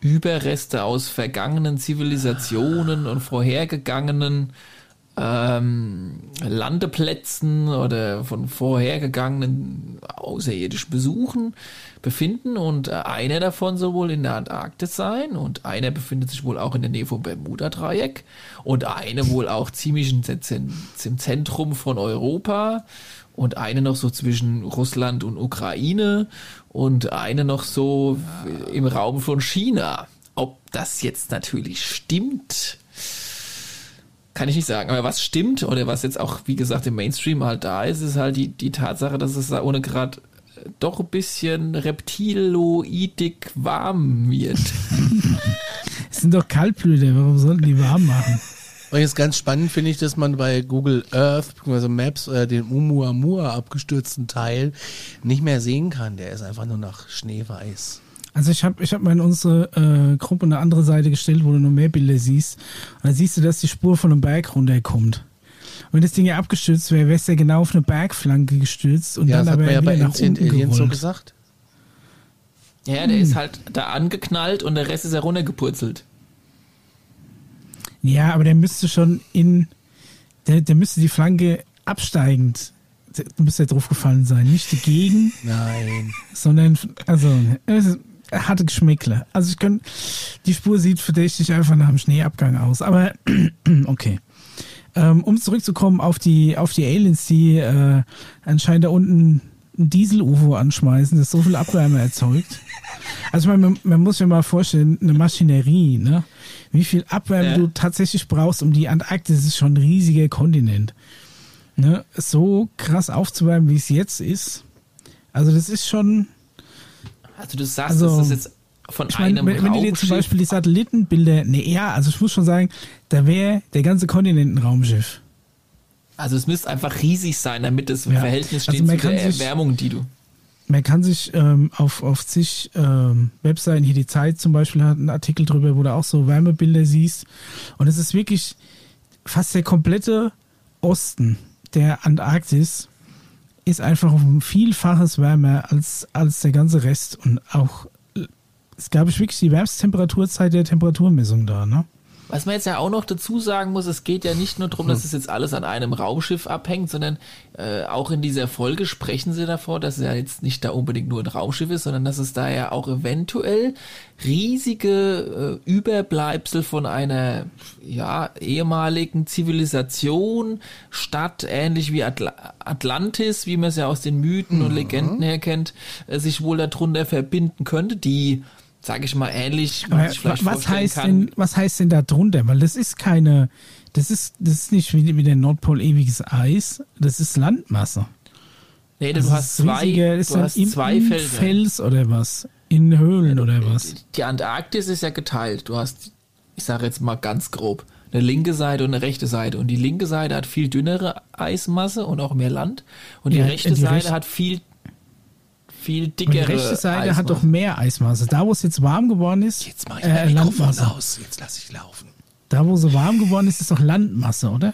Überreste aus vergangenen Zivilisationen und vorhergegangenen ähm, Landeplätzen oder von vorhergegangenen außerirdischen Besuchen befinden und äh, einer davon soll wohl in der Antarktis sein und einer befindet sich wohl auch in der Nähe vom Bermuda-Dreieck und eine wohl auch ziemlich im Zentrum von Europa und eine noch so zwischen Russland und Ukraine und eine noch so im Raum von China. Ob das jetzt natürlich stimmt, kann ich nicht sagen. Aber was stimmt oder was jetzt auch, wie gesagt, im Mainstream halt da ist, ist halt die, die Tatsache, dass es da ohne gerade doch ein bisschen reptiloidig warm wird. Es sind doch Kaltblüter, warum sollten die warm machen? Und jetzt ganz spannend finde ich, dass man bei Google Earth bzw. Maps äh, den Umuamua abgestürzten Teil nicht mehr sehen kann. Der ist einfach nur nach Schneeweiß. Also ich habe ich hab mal in unsere äh, Gruppe eine andere Seite gestellt, wo du noch mehr Bilder siehst. Und da siehst du, dass die Spur von einem Berg runterkommt. wenn das Ding ja abgestürzt wäre, wäre es ja genau auf eine Bergflanke gestürzt und Ja, dann das hat aber man ja wieder bei nach unten Aliens so gesagt. Ja, der ist halt da angeknallt und der Rest ist ja runtergepurzelt. Ja, aber der müsste schon in, der, der müsste die Flanke absteigend, der müsste drauf gefallen sein, nicht dagegen, Nein. sondern, also, es ist- hatte Geschmäckle. Also ich kann, die Spur sieht verdächtig einfach nach dem Schneeabgang aus, aber okay. Ähm, um zurückzukommen auf die, auf die Aliens, die äh, anscheinend da unten ein Diesel-UFO anschmeißen, das so viel Abwärme erzeugt. Also ich meine, man, man muss sich mal vorstellen, eine Maschinerie, ne? Wie viel Abwärme Ja. du tatsächlich brauchst, um die Antarktis ist schon ein riesiger Kontinent. Ne? So krass aufzuwärmen, wie es jetzt ist. Also das ist schon, Also du sagst, Also, dass das jetzt von ich meine, einem wenn, wenn du dir zum Beispiel die Satellitenbilder, nee, ja, also ich muss schon sagen, da wäre der ganze Kontinent ein Raumschiff. Also es müsste einfach riesig sein, damit das im Ja. Verhältnis Also steht man zu der sich- Erwärmung, die du. Man kann sich ähm, auf, auf zig ähm, Webseiten, hier die Zeit zum Beispiel hat einen Artikel drüber, wo du auch so Wärmebilder siehst. Und es ist wirklich fast der komplette Osten der Antarktis ist einfach um ein Vielfaches wärmer als, als der ganze Rest. Und auch, es gab ich wirklich die wärmste Temperaturzeit der Temperaturmessung da, ne? Was man jetzt ja auch noch dazu sagen muss, es geht ja nicht nur darum, Hm. dass es jetzt alles an einem Raumschiff abhängt, sondern äh, auch in dieser Folge sprechen sie davor, dass es ja jetzt nicht da unbedingt nur ein Raumschiff ist, sondern dass es da ja auch eventuell riesige äh, Überbleibsel von einer ja ehemaligen Zivilisation, Stadt ähnlich wie Atl Atlantis, wie man es ja aus den Mythen und Legenden her kennt, äh, sich wohl darunter verbinden könnte, die sage ich mal ähnlich, vielleicht was vorstellen heißt kann. denn, was heißt denn da drunter? Weil das ist keine, das ist, das ist nicht wie, wie der Nordpol ewiges Eis, das ist Landmasse. Nee, Das du hast ist zwei, riesiger, ist du hast im, zwei im. Fels oder was? In Höhlen oder was? Die Antarktis ist ja geteilt. Du hast, ich sage jetzt mal ganz grob, eine linke Seite und eine rechte Seite. Und die linke Seite hat viel dünnere Eismasse und auch mehr Land. Und die Ja, rechte die Seite rechte- hat viel, viel dickere die rechte Seite Eismasse. hat doch mehr Eismasse. Da, wo es jetzt warm geworden ist, Jetzt mach ich äh, mein Mikrofon Landmasse. aus. Jetzt lass ich laufen. Da, wo sie warm geworden ist, ist doch Landmasse, oder?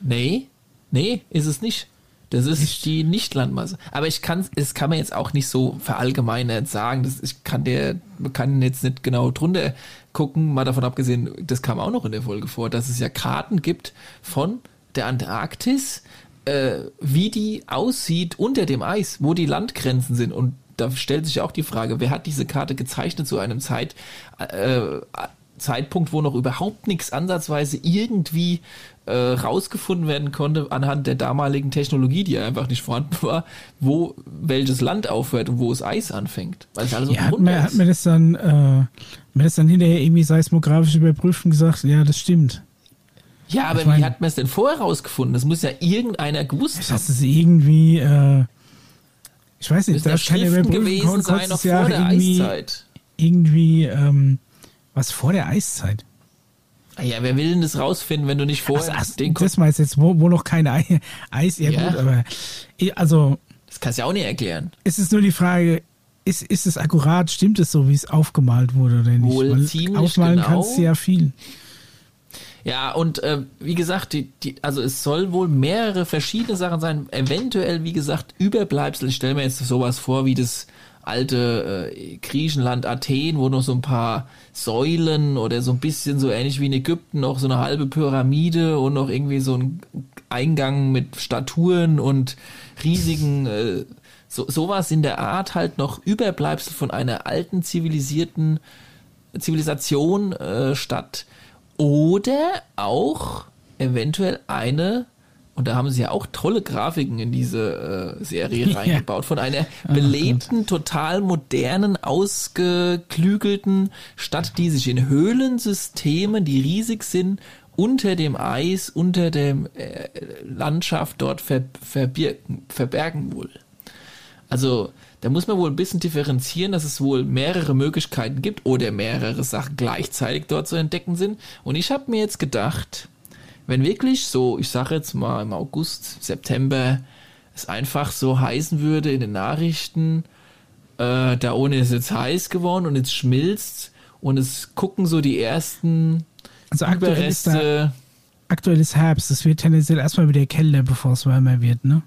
Nee, nee, ist es nicht. Das ist die Nichtlandmasse. Aber ich kann, es kann man jetzt auch nicht so verallgemeinert sagen. Das, ich kann der, man kann jetzt nicht genau drunter gucken, mal davon abgesehen, das kam auch noch in der Folge vor, dass es ja Karten gibt von der Antarktis, äh, wie die aussieht unter dem Eis, wo die Landgrenzen sind. Und da stellt sich auch die Frage, wer hat diese Karte gezeichnet zu einem Zeit, äh, Zeitpunkt, wo noch überhaupt nichts ansatzweise irgendwie äh, rausgefunden werden konnte anhand der damaligen Technologie, die ja einfach nicht vorhanden war, wo welches Land aufhört und wo es Eis anfängt. Weil es alles Ja, hat man, hat man das dann, äh, hat man das dann hinterher irgendwie seismografisch überprüft und gesagt, ja, das stimmt. Ja, aber ich mein- wie hat man es denn vorher rausgefunden? Das muss ja irgendeiner gewusst haben. Das ist irgendwie, äh, ich weiß nicht, das kann ja gewesen kon- sein, noch du ja vor der irgendwie, Eiszeit. irgendwie, ähm, was vor der Eiszeit? Ah Ja, wer will denn das rausfinden, wenn du nicht vorher Also, ach, den das meinst jetzt, wo, wo noch kein Ei, Eis, ja, Ja. gut, aber also Das kannst du ja auch nicht erklären. es ist nur die Frage, ist, ist es akkurat, stimmt es so, wie es aufgemalt wurde oder nicht? Wohl ziemlich aufmalen genau. kannst du ja viel. Ja, und äh, wie gesagt, die, die, also es soll wohl mehrere verschiedene Sachen sein. Eventuell, wie gesagt, Überbleibsel. Ich stelle mir jetzt sowas vor wie das alte äh, Griechenland, Athen, wo noch so ein paar Säulen oder so ein bisschen so ähnlich wie in Ägypten noch so eine halbe Pyramide und noch irgendwie so ein Eingang mit Statuen und riesigen äh, so, sowas in der Art halt noch Überbleibsel von einer alten zivilisierten Zivilisation äh, statt. Oder auch eventuell eine, und da haben sie ja auch tolle Grafiken in diese äh, Serie Ja. reingebaut, von einer belebten, total modernen, ausgeklügelten Stadt, die sich in Höhlensystemen, die riesig sind, unter dem Eis, unter dem äh, Landschaft dort ver verbirgen, verbergen wohl. Also da muss man wohl ein bisschen differenzieren, dass es wohl mehrere Möglichkeiten gibt oder mehrere Sachen gleichzeitig dort zu entdecken sind. Und ich habe mir jetzt gedacht, wenn wirklich so, ich sage jetzt mal im August, September, es einfach so heißen würde in den Nachrichten, äh, da ohne ist jetzt heiß geworden und jetzt schmilzt und es gucken so die ersten Also aktuell ist da, Überreste. aktuell ist Herbst. Es wird tendenziell erstmal wieder kälter, bevor es wärmer wird, ne?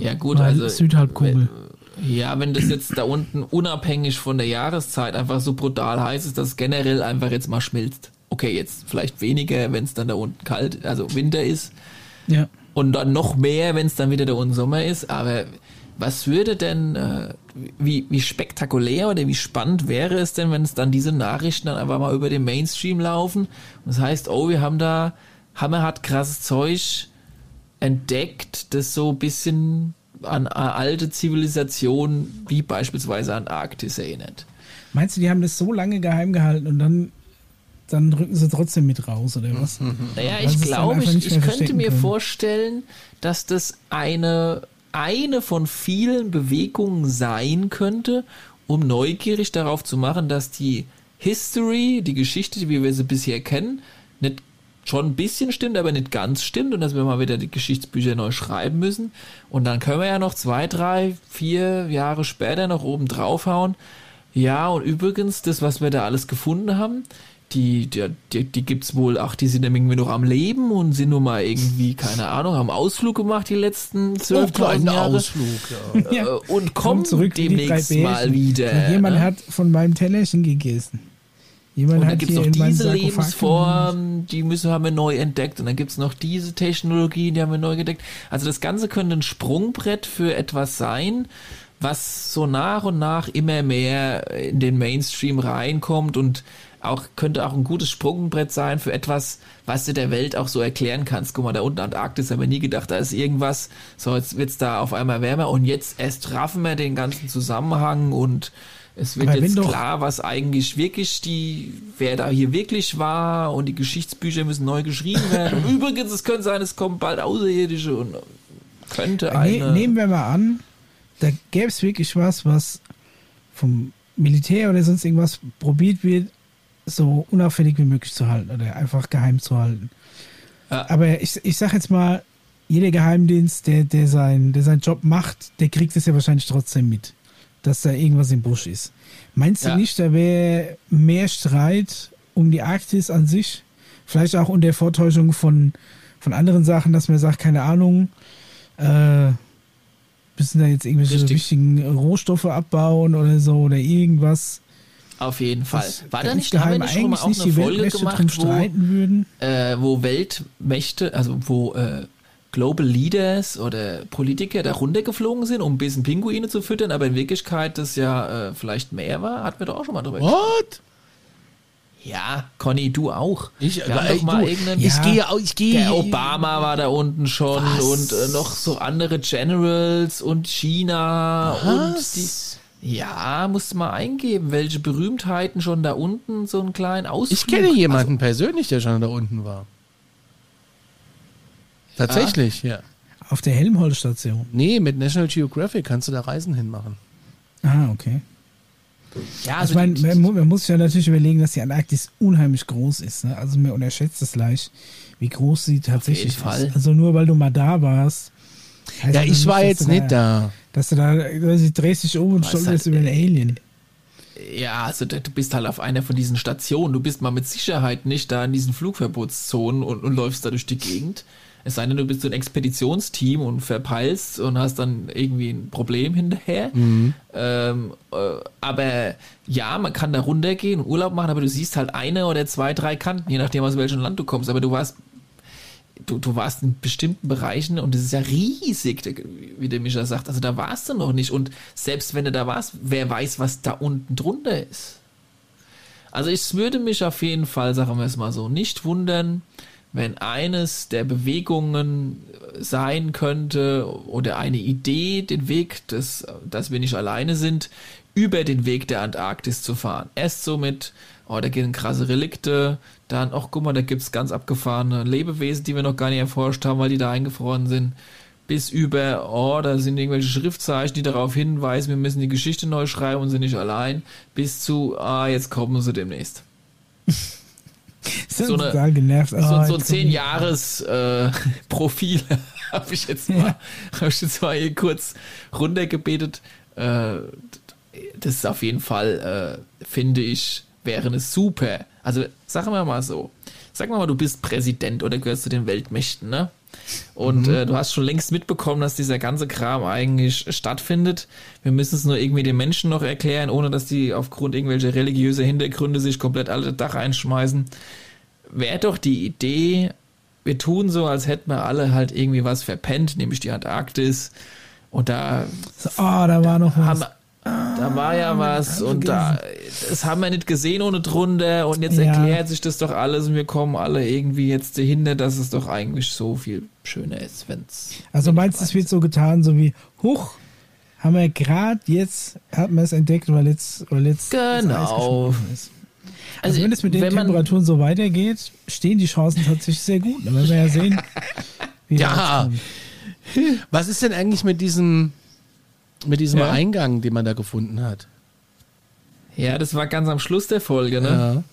Ja, gut, Weil also. Südhalbkugel. Wenn, ja, wenn das jetzt da unten unabhängig von der Jahreszeit einfach so brutal heiß ist, dass es generell einfach jetzt mal schmilzt. Okay, jetzt vielleicht weniger, wenn es dann da unten kalt, also Winter ist. Ja. Und dann noch mehr, wenn es dann wieder da unten Sommer ist. Aber was würde denn, äh, wie, wie spektakulär oder wie spannend wäre es denn, wenn es dann diese Nachrichten dann einfach mal über den Mainstream laufen? Und das heißt, oh, wir haben da hammerhart krasses Zeug entdeckt, das so ein bisschen an eine alte Zivilisation wie beispielsweise Antarktis erinnert. Meinst du, die haben das so lange geheim gehalten und dann, dann rücken sie trotzdem mit raus, oder was? Naja, Weil sie ich es dann glaube, ich, nicht ich könnte mir können. vorstellen, dass das eine, eine von vielen Bewegungen sein könnte, um neugierig darauf zu machen, dass die History, die Geschichte, wie wir sie bisher kennen, nicht schon ein bisschen stimmt, aber nicht ganz stimmt und dass wir mal wieder die Geschichtsbücher neu schreiben müssen. Und dann können wir ja noch zwei, drei, vier Jahre später noch oben draufhauen. Ja, und übrigens, das, was wir da alles gefunden haben, die, die, die, die gibt's wohl, ach, die sind ja irgendwie noch am Leben und sind nur mal irgendwie, keine Ahnung, haben Ausflug gemacht die letzten Oh, zwölf kleinen Jahre. Ausflug, ja. Äh, und kommen zurück demnächst mal wieder. Jemand ne? hat von meinem Tellerchen gegessen. Jemand Und dann gibt's hier noch diese Lebensform, die müssen haben wir neu entdeckt. Und dann gibt's noch diese Technologien, die haben wir neu entdeckt. Also das Ganze könnte ein Sprungbrett für etwas sein, was so nach und nach immer mehr in den Mainstream reinkommt und auch könnte auch ein gutes Sprungbrett sein für etwas, was du der Welt auch so erklären kannst. Guck mal, da unten Antarktis haben wir nie gedacht, da ist irgendwas. So, jetzt wird's da auf einmal wärmer und jetzt erst raffen wir den ganzen Zusammenhang und es wird Aber jetzt klar, was eigentlich wirklich die, wer da hier wirklich war und die Geschichtsbücher müssen neu geschrieben werden. Und übrigens, es könnte sein, es kommen bald Außerirdische und könnte Ne, eine. nehmen wir mal an, da gäbe es wirklich was, was vom Militär oder sonst irgendwas probiert wird, so unauffällig wie möglich zu halten oder einfach geheim zu halten. Ja. Aber ich, ich sag jetzt mal, jeder Geheimdienst, der, der, sein, der seinen Job macht, der kriegt es ja wahrscheinlich trotzdem mit, dass da irgendwas im Busch ist. Meinst du Ja. nicht, da wäre mehr Streit um die Arktis an sich? Vielleicht auch unter Vortäuschung von, von anderen Sachen, dass man sagt, keine Ahnung, äh, müssen da jetzt irgendwelche Richtig. wichtigen Rohstoffe abbauen oder so oder irgendwas. auf jeden Fall. Das War da nicht, haben wir nicht schon mal auch eine die Folge gemacht, wo, streiten würden? äh, wo Weltmächte, also wo äh, Global Leaders oder Politiker da runtergeflogen sind, um ein bisschen Pinguine zu füttern, aber in Wirklichkeit das ja äh, vielleicht mehr war, hatten wir doch auch schon mal drüber gesprochen. What? Ja, Conny, du auch. Ich, äh, doch mal du, irgendeinen, ich Ja. gehe, au- ich gehe. der Obama war da unten schon Was? und äh, noch so andere Generals und China und die. Was? Ja, musst du mal eingeben, welche Berühmtheiten schon da unten so einen kleinen Ausflug. Ich kenne jemanden persönlich, der schon da unten war. Tatsächlich, ja. Auf der Helmholtz-Station. Nee, mit National Geographic kannst du da Reisen hinmachen. Ah, okay. Also, ja, Also also man, die, man, man muss sich ja natürlich überlegen, dass die Antarktis unheimlich groß ist. Ne? Also man unterschätzt es leicht, wie groß sie tatsächlich jeden Fall. ist. Also nur weil du mal da warst. heißt Ja, ich war dass jetzt du nicht da. Dass du da, dass du drehst dich um und stolperst halt, über einen Alien. ja, also du du bist halt auf einer von diesen Stationen. Du bist mal mit Sicherheit nicht da in diesen Flugverbotszonen und, und läufst da durch die Gegend. Es sei denn, du bist so ein Expeditionsteam und verpeilst und hast dann irgendwie ein Problem hinterher. Ähm, äh, aber ja, man kann da runtergehen und Urlaub machen, aber du siehst halt eine oder zwei, drei Kanten, je nachdem aus welchem Land du kommst. Aber du warst, du, du warst in bestimmten Bereichen und es ist ja riesig, wie der Mischa sagt. Also da warst du noch nicht. Und selbst wenn du da warst, wer weiß, was da unten drunter ist. Also es würde mich auf jeden Fall, sagen wir es mal so, nicht wundern, wenn eines der Bewegungen sein könnte oder eine Idee, den Weg, des, dass wir nicht alleine sind, über den Weg der Antarktis zu fahren. Erst so mit, oh, da gehen krasse Relikte, dann, ach guck mal, da gibt's ganz abgefahrene Lebewesen, die wir noch gar nicht erforscht haben, weil die da eingefroren sind. Bis über, oh, da sind irgendwelche Schriftzeichen, die darauf hinweisen, wir müssen die Geschichte neu schreiben und sind nicht allein. Bis zu, ah, jetzt kommen sie demnächst. So eine- total genervt. so, Ah, so ein zehn Jahres äh, Profil habe ich jetzt mal, habe ich jetzt mal hier kurz runtergebetet. Äh, das ist auf jeden Fall, äh, finde ich, wäre eine super. Also sagen wir mal so, sag mal, du bist Präsident oder gehörst zu den Weltmächten, ne? Und mhm. äh, du hast schon längst mitbekommen, dass dieser ganze Kram eigentlich stattfindet. Wir müssen es nur irgendwie den Menschen noch erklären, ohne dass die aufgrund irgendwelcher religiöser Hintergründe sich komplett alle Dach einschmeißen. Wäre doch die Idee, wir tun so, als hätten wir alle halt irgendwie was verpennt, nämlich die Antarktis. Und da, oh, da war noch was. Haben, da war ja ah, was und da, das haben wir nicht gesehen ohne drunter und jetzt ja. erklärt sich das doch alles und wir kommen alle irgendwie jetzt dahinter, dass es doch eigentlich so viel schöner ist, wenn's. Also meinst du, es wird so getan, so wie, huch, haben wir gerade jetzt, hat man es entdeckt, weil jetzt, weil jetzt genau. ist. Also, also wenn es mit den Temperaturen so weitergeht, stehen die Chancen tatsächlich sehr gut. Dann werden wir ja sehen. ja. Was ist denn eigentlich mit diesem mit diesem ja. Eingang, den man da gefunden hat. Ja, das war ganz am Schluss der Folge, ne?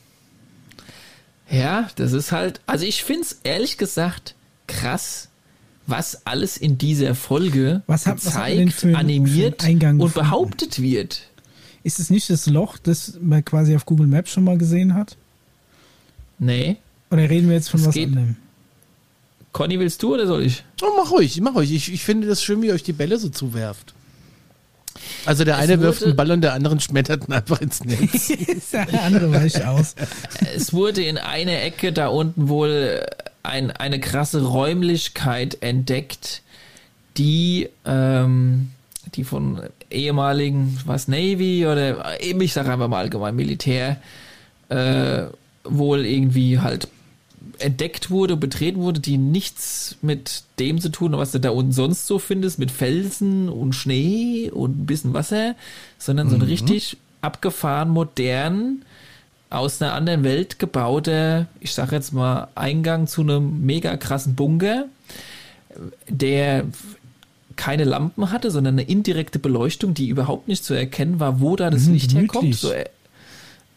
Ja, ja das ist halt, also ich finde es ehrlich gesagt krass, was alles in dieser Folge was hat, gezeigt, was animiert und gefunden? behauptet wird. Ist es nicht das Loch, das man quasi auf Google Maps schon mal gesehen hat? Nee. Oder reden wir jetzt von das was anderem? Conny, willst du oder soll ich? Oh, mach ruhig, mach ruhig. Ich, ich finde das schön, wie ihr euch die Bälle so zuwerft. Also der eine wirft einen Ball und der andere schmettert ihn einfach ins Netz. der andere weicht aus. Es wurde in einer Ecke da unten wohl ein, eine krasse Räumlichkeit entdeckt, die, ähm, die von ehemaligen, was Navy oder eben, ich sage einfach mal allgemein Militär, äh, wohl irgendwie halt entdeckt wurde, betreten wurde, die nichts mit dem zu tun, was du da unten sonst so findest, mit Felsen und Schnee und ein bisschen Wasser, sondern so ein mhm. richtig abgefahren, modern, aus einer anderen Welt gebauter, ich sag jetzt mal, Eingang zu einem mega krassen Bunker, der keine Lampen hatte, sondern eine indirekte Beleuchtung, die überhaupt nicht zu erkennen war, wo da das mhm, Licht herkommt. So,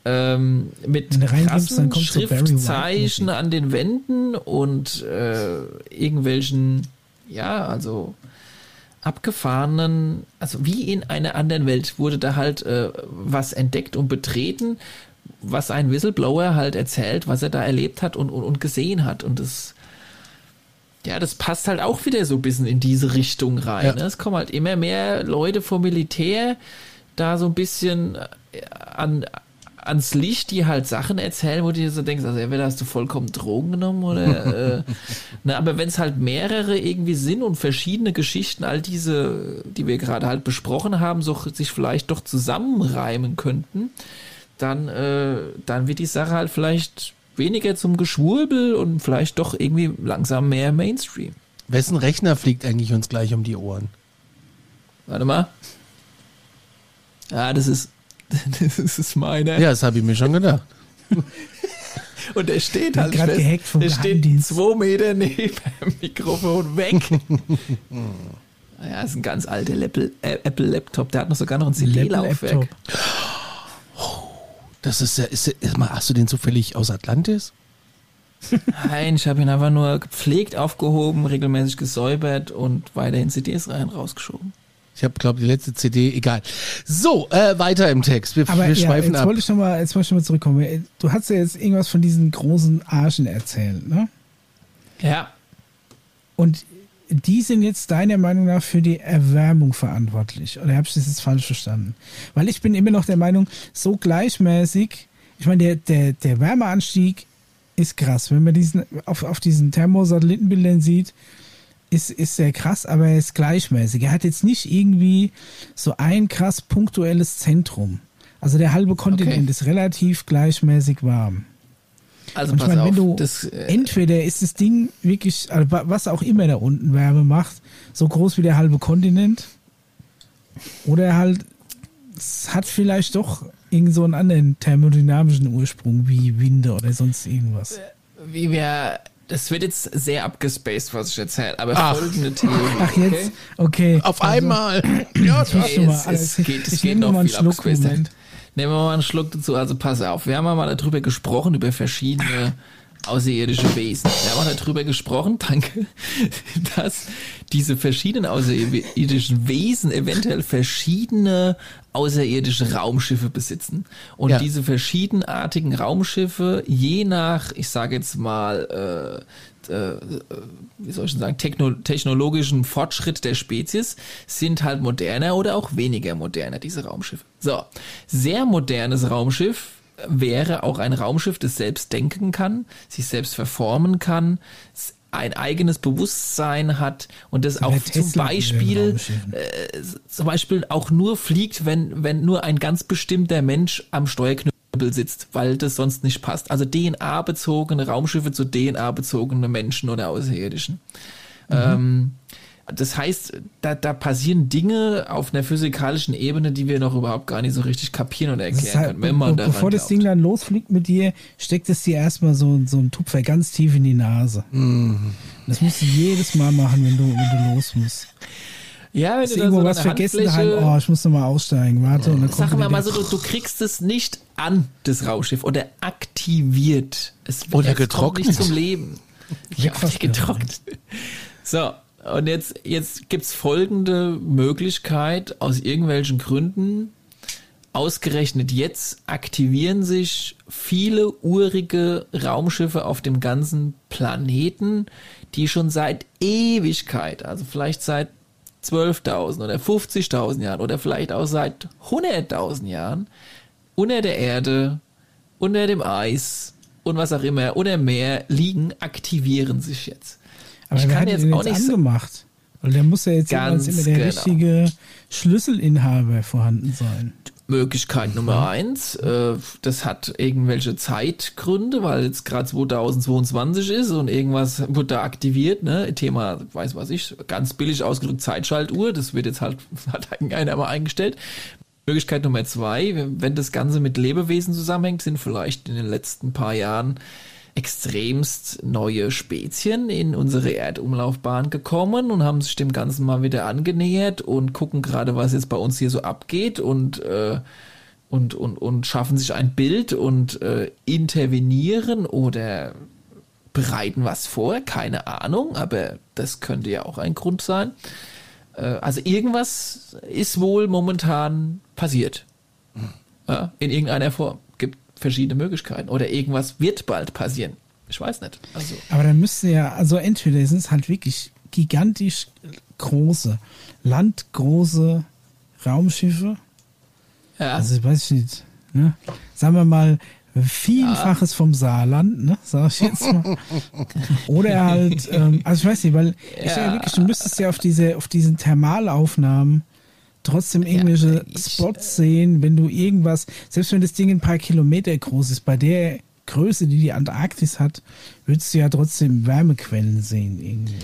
ähm, mit krassen Schriftzeichen an den Wänden und äh, irgendwelchen, ja, also abgefahrenen, also wie in einer anderen Welt wurde da halt äh, was entdeckt und betreten, was ein Whistleblower halt erzählt, was er da erlebt hat und, und, und gesehen hat. Und das, ja, das passt halt auch wieder so ein bisschen in diese Richtung rein. Ja. Ne? Es kommen halt immer mehr Leute vom Militär da so ein bisschen äh, an, ans Licht, die halt Sachen erzählen, wo du dir so denkst, also entweder hast du vollkommen Drogen genommen oder, äh, na, aber wenn es halt mehrere irgendwie sind und verschiedene Geschichten, all diese, die wir gerade halt besprochen haben, so sich vielleicht doch zusammenreimen könnten, dann, äh, dann wird die Sache halt vielleicht weniger zum Geschwurbel und vielleicht doch irgendwie langsam mehr Mainstream. Wessen Rechner fliegt eigentlich uns gleich um die Ohren? Warte mal. Ja, das ist das ist meine. Ja, das habe ich mir schon gedacht. Und er steht halt gerade gehackt vom Er steht zwei Meter neben dem Mikrofon weg. ja, ist ein ganz alter äh, Apple-Laptop. Der hat noch sogar noch ein CD-Laufwerk. Das ist ja, ist, hast du den zufällig aus Atlantis? Nein, ich habe ihn einfach nur gepflegt aufgehoben, regelmäßig gesäubert und weiterhin CDs rein rausgeschoben. Ich habe, glaube die letzte CD, egal. So, äh, weiter im Text. Wir, Aber wir ja, schweifen jetzt ab. Wollte ich noch mal, jetzt wollte ich noch mal zurückkommen. Du hast ja jetzt irgendwas von diesen großen Arschen erzählt, ne? Ja. Und die sind jetzt deiner Meinung nach für die Erwärmung verantwortlich. Oder habe ich das jetzt falsch verstanden? Weil ich bin immer noch der Meinung, so gleichmäßig, ich meine, der, der, der Wärmeanstieg ist krass. Wenn man diesen auf, auf diesen Thermosatellitenbildern sieht, ist, ist sehr krass, aber er ist gleichmäßig. Er hat jetzt nicht irgendwie so ein krass punktuelles Zentrum. Also der halbe Kontinent okay. ist relativ gleichmäßig warm. Also Und ich meine, wenn du das, äh, entweder ist das Ding wirklich, also was auch immer da unten Wärme macht, so groß wie der halbe Kontinent, oder halt, es hat vielleicht doch irgend so einen anderen thermodynamischen Ursprung wie Winde oder sonst irgendwas. Wie wir das wird jetzt sehr abgespaced, was ich erzähle, aber Ach. folgende Theorie. Ach, jetzt? Okay. Auf also, einmal. ja, okay, es, es, geht, es geht noch viel Schluck, Nehmen wir mal einen Schluck dazu. Also pass auf, wir haben mal darüber gesprochen, über verschiedene außerirdische Wesen. Wir haben auch darüber gesprochen, danke, dass diese verschiedenen außerirdischen Wesen eventuell verschiedene außerirdische Raumschiffe besitzen. Und ja. diese verschiedenartigen Raumschiffe, je nach, ich sage jetzt mal, äh, äh, wie soll ich denn sagen, techno technologischen Fortschritt der Spezies, sind halt moderner oder auch weniger moderner, diese Raumschiffe. So, sehr modernes Raumschiff wäre auch ein Raumschiff, das selbst denken kann, sich selbst verformen kann, ein eigenes Bewusstsein hat und das auch zum Beispiel äh, zum Beispiel auch nur fliegt, wenn wenn nur ein ganz bestimmter Mensch am Steuerknüppel sitzt, weil das sonst nicht passt. Also DNA-bezogene Raumschiffe zu DNA-bezogene Menschen oder Außerirdischen. Mhm. Ähm, das heißt, da, da passieren Dinge auf einer physikalischen Ebene, die wir noch überhaupt gar nicht so richtig kapieren oder erklären halt, können, wenn man be Bevor das Ding dann losfliegt mit dir, steckt es dir erstmal so, so ein Tupfer ganz tief in die Nase. Mm. Das musst du jedes Mal machen, wenn du, wenn du los musst. Ja, wenn du irgendwo so was vergessen hast, oh, ich muss nochmal aussteigen, warte. Und dann Sagen wir mal so, du, du, kriegst es nicht an, das Raumschiff, oder aktiviert. Es, oder getrocknet. nicht zum Leben. Ja, getrocknet. So, und jetzt, jetzt gibt's folgende Möglichkeit, aus irgendwelchen Gründen, ausgerechnet jetzt aktivieren sich viele urige Raumschiffe auf dem ganzen Planeten, die schon seit Ewigkeit, also vielleicht seit 12.000 oder 50.000 Jahren oder vielleicht auch seit 100.000 Jahren unter der Erde, unter dem Eis und was auch immer, unter Meer liegen, aktivieren sich jetzt. Aber ich kann jetzt auch nicht angemacht. Weil der muss ja jetzt immer der genau. richtige Schlüsselinhaber vorhanden sein. Möglichkeit Nummer eins, äh, das hat irgendwelche Zeitgründe, weil jetzt gerade 2022 ist und irgendwas wird da aktiviert, ne? Thema, weiß was ich, ganz billig ausgedrückt Zeitschaltuhr, das wird jetzt halt, hat irgendeiner mal eingestellt. Möglichkeit Nummer zwei, wenn das Ganze mit Lebewesen zusammenhängt, sind vielleicht in den letzten paar Jahren extremst neue Spezien in unsere Erdumlaufbahn gekommen und haben sich dem Ganzen mal wieder angenähert und gucken gerade, was jetzt bei uns hier so abgeht und äh, und, und, und schaffen sich ein Bild und äh, intervenieren oder bereiten was vor, keine Ahnung, aber das könnte ja auch ein Grund sein. Äh, also irgendwas ist wohl momentan passiert. Ja, in irgendeiner Form verschiedene Möglichkeiten. Oder irgendwas wird bald passieren. Ich weiß nicht. Also. Aber dann müsste ja, also entweder sind es halt wirklich gigantisch große, landgroße Raumschiffe. Ja. Also ich weiß nicht, ne? Sagen wir mal, Vielfaches ja. vom Saarland, ne, sag ich jetzt mal. Oder halt, ähm, also ich weiß nicht, weil ja. ich ja wirklich, du müsstest ja auf diese, auf diesen Thermalaufnahmen trotzdem irgendwelche ja, Spots sehen, wenn du irgendwas, selbst wenn das Ding ein paar Kilometer groß ist, bei der Größe, die die Antarktis hat, würdest du ja trotzdem Wärmequellen sehen. Irgendwie.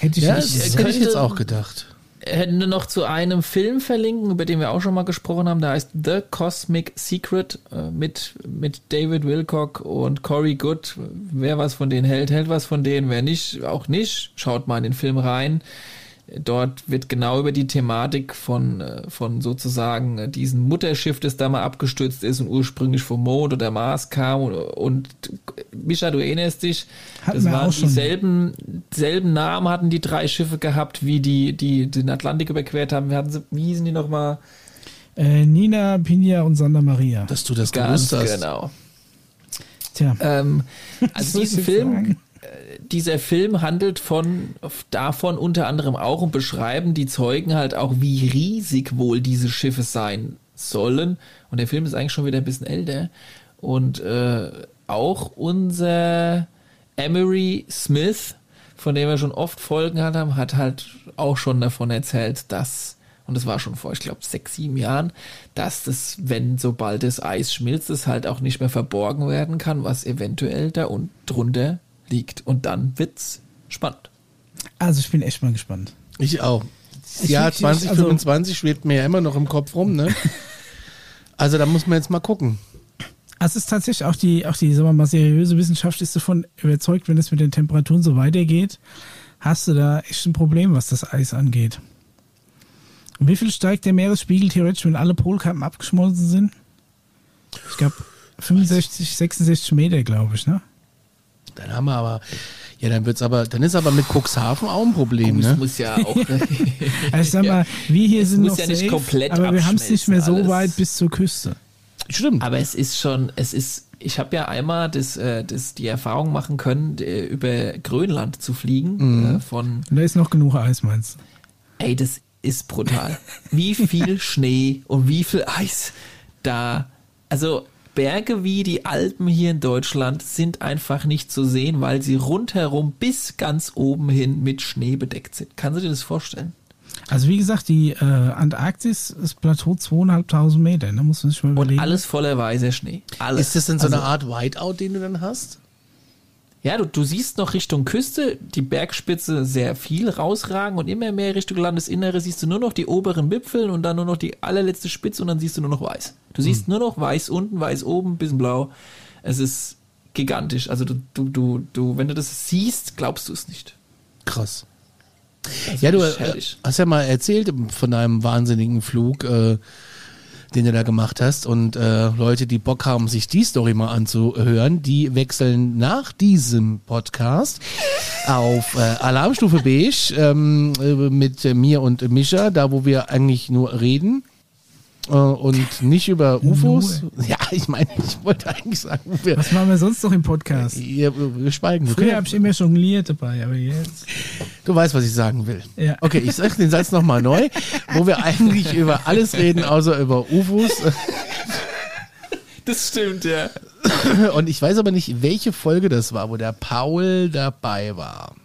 Hätte ich, ja, nicht das hätte ich jetzt auch gedacht. Hätten wir noch zu einem Film verlinken, über den wir auch schon mal gesprochen haben, der heißt The Cosmic Secret äh, mit, mit David Wilcock und Corey Good. Wer was von denen hält, hält was von denen, wer nicht, auch nicht. Schaut mal in den Film rein. Dort wird genau über die Thematik von, äh, von sozusagen äh, diesem Mutterschiff, das da mal abgestürzt ist und ursprünglich vom Mond oder Mars kam. Und, und Mischa, du erinnerst dich, hatten das waren dieselben selben Namen hatten die drei Schiffe gehabt, wie die, die den Atlantik überquert haben. Wir hatten sie, wie hießen die nochmal? Äh, Nina, Pina und Santa Maria. Dass du das Ganz gewusst hast. genau. Tja. Ähm, also diesen Film... Dieser Film handelt von davon unter anderem auch und beschreiben die Zeugen halt auch, wie riesig wohl diese Schiffe sein sollen. Und der Film ist eigentlich schon wieder ein bisschen älter. Und äh, auch unser Emery Smith, von dem wir schon oft Folgen haben, hat halt auch schon davon erzählt, dass, und das war schon vor, ich glaube, sechs, sieben Jahren, dass das, wenn sobald das Eis schmilzt, es halt auch nicht mehr verborgen werden kann, was eventuell da und drunter liegt. Und dann wird's spannend. Also ich bin echt mal gespannt. Ich auch. Das Jahr 2025 also, schwebt mir ja immer noch im Kopf rum, ne? also da muss man jetzt mal gucken. Also es ist tatsächlich auch die, auch die, sagen wir mal, seriöse Wissenschaft ist davon überzeugt, wenn es mit den Temperaturen so weitergeht, hast du da echt ein Problem, was das Eis angeht. Und wie viel steigt der Meeresspiegel theoretisch, wenn alle Polkappen abgeschmolzen sind? Ich glaube 65, 66 Meter, glaube ich, ne? Dann haben wir aber, ja, dann wird's aber, dann ist aber mit Cuxhaven auch ein Problem, Es ne? muss ja auch. Also sag mal, wir hier sind muss noch ja nicht safe, komplett aber wir haben es nicht mehr so abschmelzen, weit alles. bis zur Küste. Stimmt. Aber es ist schon, es ist, ich habe ja einmal das, äh, das, die Erfahrung machen können, über Grönland zu fliegen. Äh, von, Und da ist noch genug Eis, meinst du? ey, das ist brutal. Wie viel Schnee und wie viel Eis da, also Berge wie die Alpen hier in Deutschland sind einfach nicht zu sehen, weil sie rundherum bis ganz oben hin mit Schnee bedeckt sind. Kannst du dir das vorstellen? Also wie gesagt, die äh, Antarktis ist Plateau zweieinhalbtausend Meter. Da muss man sich mal Und überlegen. alles voller weißer Schnee. Alles. Ist das denn so Also- eine Art Whiteout, den du dann hast? Ja, du, du siehst noch Richtung Küste die Bergspitze sehr viel rausragen und immer mehr Richtung Landesinnere siehst du nur noch die oberen Wipfel und dann nur noch die allerletzte Spitze und dann siehst du nur noch weiß. Du siehst nur noch weiß unten, weiß oben, bisschen blau. Es ist gigantisch. Also du, du, du, du, wenn du das siehst, glaubst du es nicht. Krass. Ja, du äh, hast ja mal erzählt von deinem wahnsinnigen Flug, äh, den du da gemacht hast. Und äh, Leute, die Bock haben, sich die Story mal anzuhören, die wechseln nach diesem Podcast auf äh, Alarmstufe Beige ähm, äh, mit mir und Mischa, da wo wir eigentlich nur reden. Äh, Und nicht über UFOs. Ja, ich meine, ich wollte eigentlich sagen, wo wir, Was machen wir sonst noch im Podcast? ja, wir schweigen. Früher habe ich immer jongliert dabei, aber jetzt. Du weißt, was ich sagen will. Ja. Okay, ich sage den Satz nochmal neu, wo wir eigentlich über alles reden, außer über UFOs. Das stimmt, ja. Und ich weiß aber nicht, welche Folge das war, wo der Paul dabei war.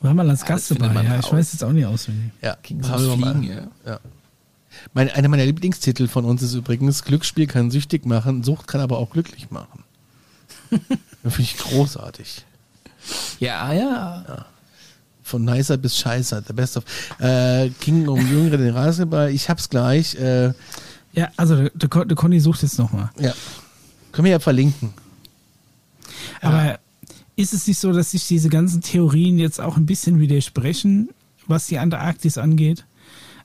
War mal als das Gast dabei, ja. Ich weiß jetzt auch nicht auswendig. Ja, Paul war mal- Fliegen, ja. ja. Mein, einer meiner Lieblingstitel von uns ist übrigens Glücksspiel kann süchtig machen, Sucht kann aber auch glücklich machen. Finde ich großartig. Ja, ja. Von nicer bis scheißer, the best of. Äh, King um Jüngere den Rasenball. Ich hab's gleich. Äh, Ja, also der, der, der Conny sucht jetzt nochmal. ja. Können wir ja verlinken. Aber ist es nicht so, dass sich diese ganzen Theorien jetzt auch ein bisschen widersprechen, was die Antarktis angeht?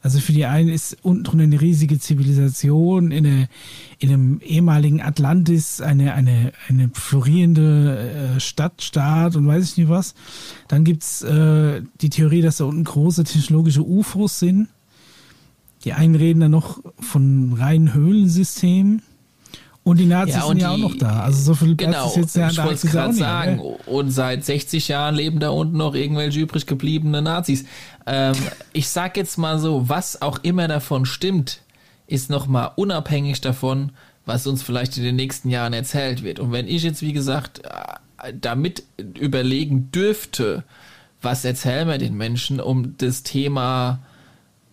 Also für die einen ist unten drunter eine riesige Zivilisation, in, eine, in einem ehemaligen Atlantis eine, eine, eine florierende äh, Stadt, Staat und weiß ich nicht was. Dann gibt's äh, die Theorie, dass da unten große technologische UFOs sind. Die einen reden dann noch von reinen Höhlensystemen. Und die Nazis Ja, sind und ja auch noch da. Also so viel Platz Genau, ist jetzt der ich wollte gerade sagen. ne? Und seit 60 Jahren leben da unten noch irgendwelche übrig gebliebene Nazis. Ähm, ich sag jetzt mal so, was auch immer davon stimmt, ist nochmal unabhängig davon, was uns vielleicht in den nächsten Jahren erzählt wird. Und wenn ich jetzt, wie gesagt, äh, damit überlegen dürfte, was erzählen wir den Menschen, um das Thema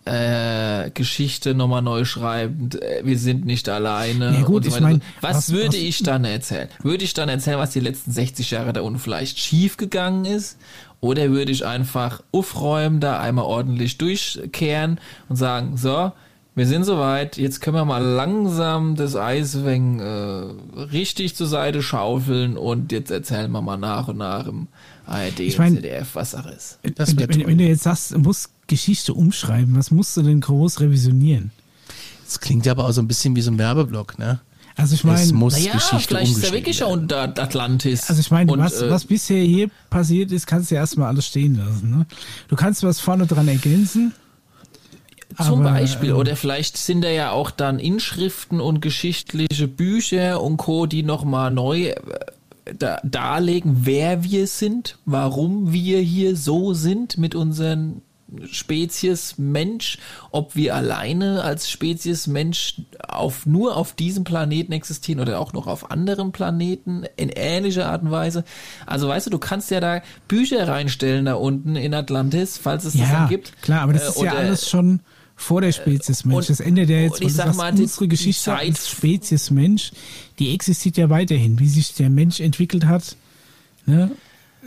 äh, Geschichte nochmal neu schreiben, äh, wir sind nicht alleine. Ja, gut, und so ich mein, was, was- würde was- ich dann erzählen? Würde ich dann erzählen, was die letzten 60 Jahre da unten vielleicht schief gegangen ist? Oder würde ich einfach aufräumen, da einmal ordentlich durchkehren und sagen, so, wir sind soweit, jetzt können wir mal langsam das Eis äh, richtig zur Seite schaufeln und jetzt erzählen wir mal nach und nach im ARD Ich mein- und ZDF, was Sache ist. Das wenn, wenn, wenn du jetzt sagst, du musst Geschichte umschreiben, was musst du denn groß revisionieren? Das klingt ja aber auch so ein bisschen wie so ein Werbeblock, ne? Also ich es meine, muss Naja, Geschichte vielleicht ist er umgeschrieben wirklich ja werden. unter Atlantis. also ich meine, Und, was, äh, was bisher hier passiert ist, kannst du ja erstmal alles stehen lassen. Ne? Du kannst was vorne dran ergänzen. Zum aber, Beispiel. ähm, Oder vielleicht sind da ja auch dann Inschriften und geschichtliche Bücher und Co., die nochmal neu äh, da, darlegen, wer wir sind, warum wir hier so sind mit unseren Spezies Mensch, ob wir alleine als Spezies Mensch auf, nur auf diesem Planeten existieren oder auch noch auf anderen Planeten in ähnlicher Art und Weise. Also weißt du, du kannst ja da Bücher reinstellen da unten in Atlantis, falls es das Ja, dann gibt. klar, aber das Äh, ist ja oder- alles schon vor der Spezies Mensch. und- das endet ja jetzt, und ich sag mal, unsere Geschichte Zeit- als Spezies Mensch, die existiert ja weiterhin. Wie sich der Mensch entwickelt hat, ne?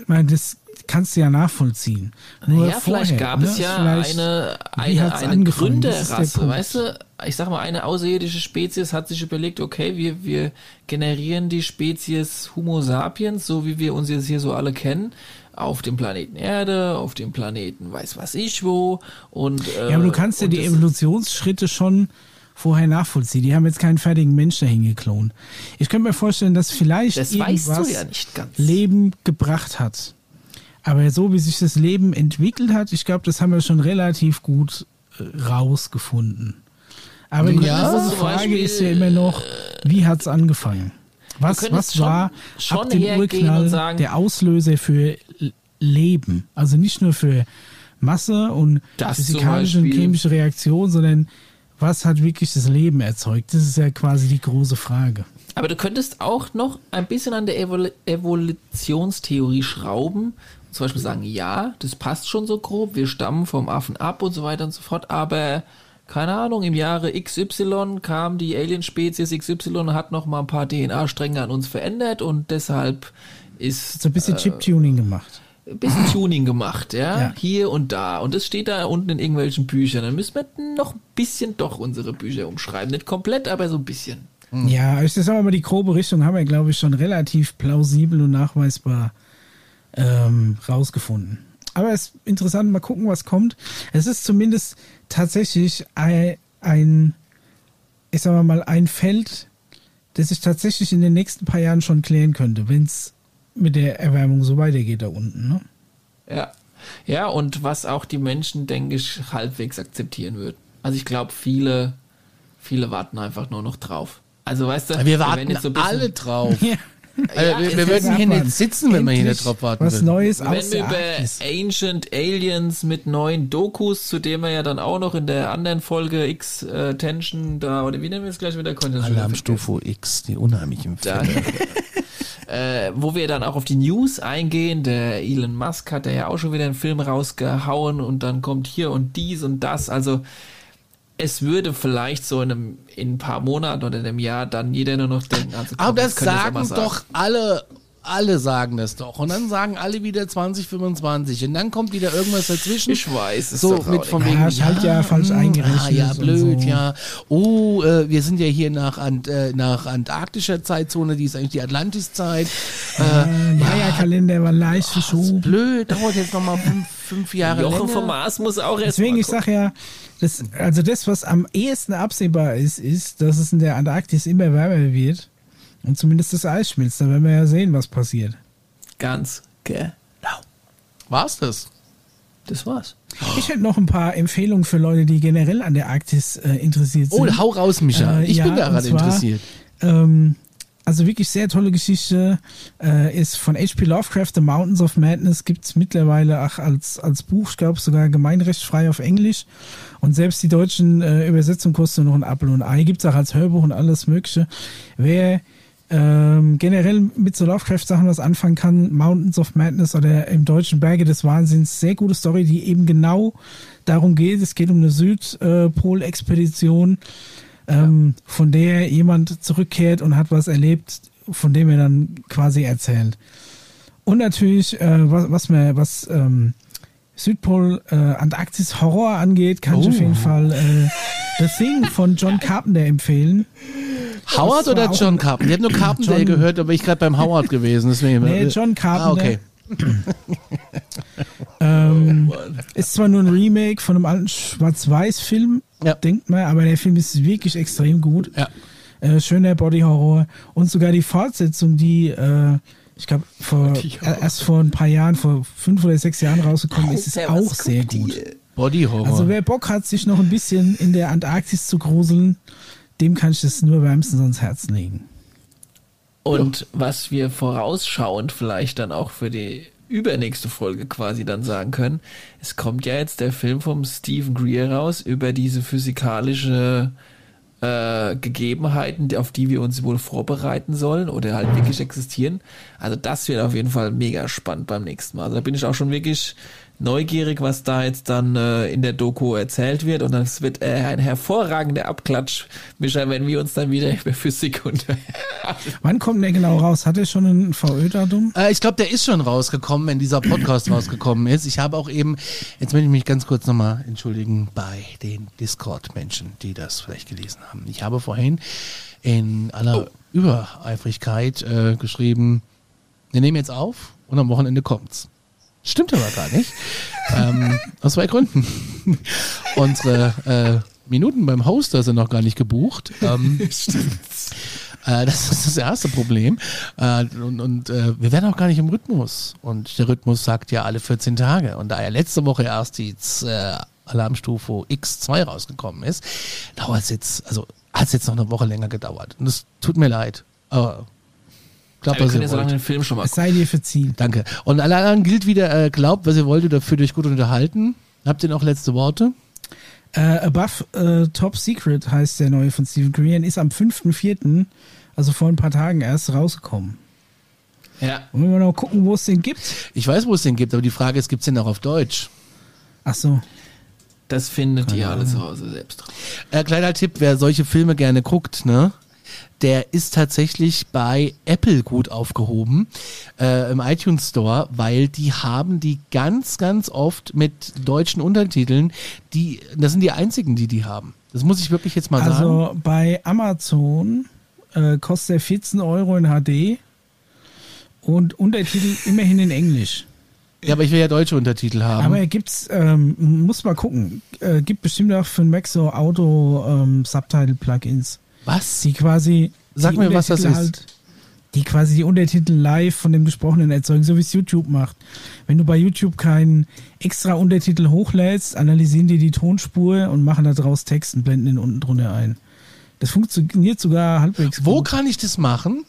Ich meine, das kannst du ja nachvollziehen. Nur ja, vielleicht vorher, gab ne? es ja Vielleicht- eine, eine, eine Gründerrasse, weißt du? Ich sag mal, eine außerirdische Spezies hat sich überlegt, okay, wir, wir generieren die Spezies Homo sapiens, so wie wir uns jetzt hier so alle kennen, auf dem Planeten Erde, auf dem Planeten weiß was ich wo und äh, Ja, aber du kannst ja die Evolutionsschritte schon vorher nachvollziehen. Die haben jetzt keinen fertigen Mensch dahin geklont. Ich könnte mir vorstellen, dass vielleicht Das irgendwas ja. Leben gebracht hat. Aber so wie sich das Leben entwickelt hat, ich glaube, das haben wir schon relativ gut äh, rausgefunden. Aber die Ja, große Frage Beispiel, ist ja immer noch, wie hat es angefangen? Was, was schon- war schon ab dem Urknall sagen- der Auslöser für Leben? Also nicht nur für Masse und physikalische und chemische Reaktion, sondern was hat wirklich das Leben erzeugt? Das ist ja quasi die große Frage. Aber du könntest auch noch ein bisschen an der Evol Evolutionstheorie schrauben. Zum Beispiel sagen, ja, das passt schon so grob, wir stammen vom Affen ab und so weiter und so fort, aber keine Ahnung, im Jahre XY kam die Alienspezies XY und hat noch mal ein paar DNA-Stränge an uns verändert und deshalb ist So ein bisschen Chip-Tuning gemacht. ein bisschen Tuning gemacht, ja? Ja. Hier und da. Und das steht da unten in irgendwelchen Büchern. Dann müssen wir noch ein bisschen doch unsere Bücher umschreiben. Nicht komplett, aber so ein bisschen. Ja, ich sag mal, die grobe Richtung haben wir, glaube ich, schon relativ plausibel und nachweisbar ähm, rausgefunden. Aber es ist interessant, mal gucken, was kommt. Es ist zumindest tatsächlich ein, ein ich sag mal, ein Feld, das sich tatsächlich in den nächsten paar Jahren schon klären könnte, wenn es mit der Erwärmung so weitergeht da unten. Ne? Ja. Ja, und was auch die Menschen, denke ich, halbwegs akzeptieren würden. Also ich glaube, viele, viele warten einfach nur noch drauf. Also weißt du, Wir werden warten jetzt so ein bisschen- alle drauf. Ja. Also, Ja, wir wir würden hier nicht sitzen, wenn wir hier nicht drauf warten Was würden. Neues Wenn wir über. Ancient Aliens mit neuen Dokus, zu dem wir ja dann auch noch in der anderen Folge X äh, Tension da, oder wie nennen wir es gleich wieder? Alarmstufe X, die unheimlichen Da, äh, wo wir dann auch auf die News eingehen. Der Elon Musk hat ja auch schon wieder einen Film rausgehauen und dann kommt hier und dies und das. Also es würde vielleicht so in, einem, in ein paar Monaten oder in einem Jahr dann jeder nur noch denken. Also komm, Aber das sagen sagen. doch alle. Alle sagen das doch. Und dann sagen alle wieder 2025. Und dann kommt wieder irgendwas dazwischen. Ich weiß, ist so doch mit auch von wegen Ja, Schalt ja falsch hm, eingerechnet Ah, ja, und blöd, so. ja. Oh, äh, wir sind ja hier nach, Ant, äh, nach antarktischer Zeitzone, die ist eigentlich die Atlantiszeit. Äh, Maya-Kalender war leicht verschoben. Blöd, dauert jetzt nochmal fünf, fünf Jahre Jochen länger. vom Mars muss auch erst Deswegen, mal ich sag ja, das, also das, was am ehesten absehbar ist, ist, dass es in der Antarktis immer wärmer wird und zumindest das Eis schmilzt. Da werden wir ja sehen, was passiert. ganz genau. War's das? Das war's. Ich hätte noch ein paar Empfehlungen für Leute, die generell an der Arktis äh, interessiert sind. Oh, hau raus, Micha. Äh, ich ja, bin daran zwar, interessiert. Ähm, also wirklich sehr tolle Geschichte. Äh, ist von H.P. Lovecraft, The Mountains of Madness, gibt es mittlerweile auch als, als Buch, ich glaube sogar gemeinrechtsfrei auf Englisch. Und selbst die deutschen äh, Übersetzungen kosten noch ein Apfel und ein Ei. Gibt es auch als Hörbuch und alles Mögliche. Wer ähm, generell mit so Lovecraft-Sachen was anfangen kann, Mountains of Madness oder im deutschen Berge des Wahnsinns, sehr gute Story, die eben genau darum geht. Es geht um eine Südpol-Expedition, ähm, von der jemand zurückkehrt und hat was erlebt, von dem er dann quasi erzählt. Und natürlich, äh, was, was mir, was ähm, Südpol, äh, Antarktis Horror angeht, kann ich Oh. auf jeden Fall äh, The Thing von John Carpenter empfehlen. Howard war oder John Carpenter? Ich habe nur Carpenter John- gehört, aber ich gerade beim Howard gewesen. Deswegen. Nee, John Ah, Carpenter. okay. Ähm, ist zwar nur ein Remake von einem alten Schwarz-Weiß-Film, Ja. denkt man, aber der Film ist wirklich extrem gut. Ja. Äh, schöner Body-Horror. Und sogar die Fortsetzung, die, äh, ich glaube, erst vor ein paar Jahren, vor fünf oder sechs Jahren rausgekommen ist, ist Alter, was auch sehr gut. ihr? Body Horror. Also wer Bock hat, sich noch ein bisschen in der Antarktis zu gruseln, dem kann ich das nur wärmstens ans Herz legen. Und was wir vorausschauend vielleicht dann auch für die übernächste Folge quasi dann sagen können, es kommt ja jetzt der Film vom Stephen Greer raus über diese physikalische äh, Gegebenheiten, die- auf die wir uns wohl vorbereiten sollen oder halt wirklich existieren. Also das wird auf jeden Fall mega spannend beim nächsten Mal. Also da bin ich auch schon wirklich neugierig, was da jetzt dann äh, in der Doku erzählt wird. Und das wird äh, ein hervorragender Abklatsch, Micha, wenn wir uns dann wieder über Physik und Wann kommt der genau raus? Hat er schon ein VÖ-Datum? Äh, ich glaube, der ist schon rausgekommen, wenn dieser Podcast rausgekommen ist. Ich habe auch eben, jetzt möchte ich mich ganz kurz nochmal entschuldigen bei den Discord-Menschen, die das vielleicht gelesen haben. Ich habe vorhin in aller Übereifrigkeit äh, geschrieben, wir nehmen jetzt auf und am Wochenende kommt's. Stimmt aber gar nicht. ähm, aus zwei Gründen. Unsere äh, Minuten beim Hoster sind noch gar nicht gebucht. Ähm, äh, das ist das erste Problem. Äh, und und äh, wir werden auch gar nicht im Rhythmus. Und der Rhythmus sagt ja alle 14 Tage. Und da ja letzte Woche erst die äh, Alarmstufe X2 rausgekommen ist, dauert es jetzt, also hat es jetzt noch eine Woche länger gedauert. Und es tut mir leid. Aber glaubt, wir was können ihr ja so lange wollt. den Film schon mal Es sei dir verziehen. Danke. Und alle anderen gilt wieder, äh, glaubt, was ihr wollt oder fühlt euch gut unterhalten. Habt ihr noch letzte Worte? Äh, Above äh, Top Secret heißt der neue von Stephen Korean, ist am 5.4., also vor ein paar Tagen erst rausgekommen. Ja. Wollen wir noch gucken, wo es den gibt? Ich weiß, wo es den gibt, aber die Frage ist, gibt es den auch auf Deutsch? Ach so. Das findet ihr alle zu Hause selbst raus. Äh, kleiner Tipp, wer solche Filme gerne guckt, ne? Der ist tatsächlich bei Apple gut aufgehoben äh, im iTunes Store, weil die haben die ganz, ganz oft mit deutschen Untertiteln. Die, das sind die einzigen, die die haben. Das muss ich wirklich jetzt mal sagen. Also bei Amazon äh, kostet er 14 Euro in HD und Untertitel immerhin in Englisch. Ja, aber ich will ja deutsche Untertitel haben. Aber gibt's, ähm, muss mal gucken, äh, gibt bestimmt auch für den Mac so Auto-Subtitle-Plugins, Was? die quasi. Sag die mir, was das ist. die quasi die Untertitel live von dem Gesprochenen erzeugen, so wie es YouTube macht. Wenn du bei YouTube keinen extra Untertitel hochlädst, analysieren die die Tonspur und machen daraus Text und blenden den unten drunter ein. Das funktioniert sogar halbwegs Wo gut. kann ich das machen?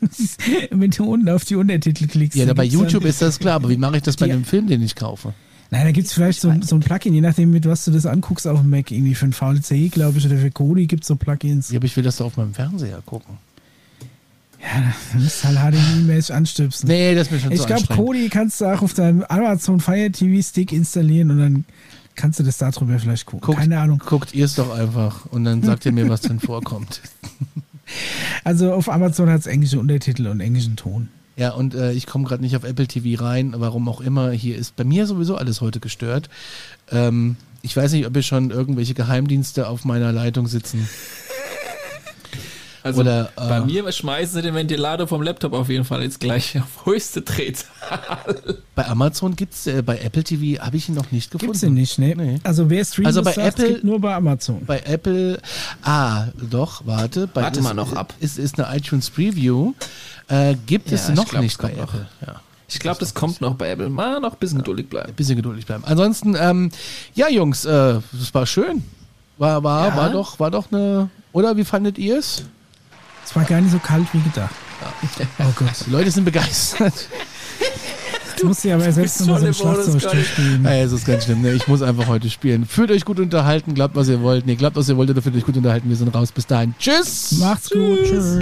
Wenn du unten auf die Untertitel klickst. Ja, bei YouTube ist das klar, aber wie mache ich das bei dem Film, den ich kaufe? Nein, da gibt es vielleicht so, so ein Plugin, je nachdem, mit was du das anguckst auf dem Mac. Irgendwie für ein VLC, glaube ich, oder für Kodi gibt es so Plugins. Ja, aber ich will das doch auf meinem Fernseher gucken. Ja, du musst halt HDMI-mäßig anstöpseln. Nee, das ist mir schon ich zu glaube. Kodi kannst du auch auf deinem Amazon Fire TV Stick installieren und dann kannst du das darüber vielleicht gucken. Guckt, Keine Ahnung. Guckt ihr es doch einfach und dann sagt ihr mir, was drin vorkommt. Also auf Amazon hat es englische Untertitel und englischen Ton. Ja, und äh, ich komme gerade nicht auf Apple TV rein, warum auch immer. Hier ist bei mir sowieso alles heute gestört. Ähm, ich weiß nicht, ob hier schon irgendwelche Geheimdienste auf meiner Leitung sitzen. Also Oder, äh, bei mir schmeißen sie den Ventilator vom Laptop auf jeden Fall jetzt gleich auf höchste Drehzahl. Bei Amazon gibt's, äh, bei Apple TV habe ich ihn noch nicht gefunden. Gibt's den nicht, ne? Nee. Also wer streamt, Also bei das sagt, Apple- gibt nur bei Amazon. Bei Apple, ah, doch, warte. Bei, Warte ist, mal noch ab. Ist, ist eine iTunes Preview. Äh, gibt es Ja, ich noch glaub, nicht es bei kommt noch. Apple. Ja. Ich glaube, das kommt noch bei Apple. Mal noch ein bisschen geduldig bleiben. Ein bisschen geduldig bleiben. Ansonsten, ähm, ja, Jungs, äh, das war schön. War, war, Ja. war doch, war doch eine, oder wie fandet ihr es? Es war gar nicht so kalt wie gedacht. Oh Gott. Die Leute sind begeistert. Jetzt musst du ja aber selbst noch mal so im Conny. spielen. Ja, es ist ganz schlimm. Ne? Ich muss einfach heute spielen. Fühlt euch gut unterhalten, glaubt, was ihr wollt. Nee, glaubt, was ihr wollt, oder fühlt euch gut unterhalten. Wir sind raus. Bis dahin. Tschüss. Macht's gut. Tschüss.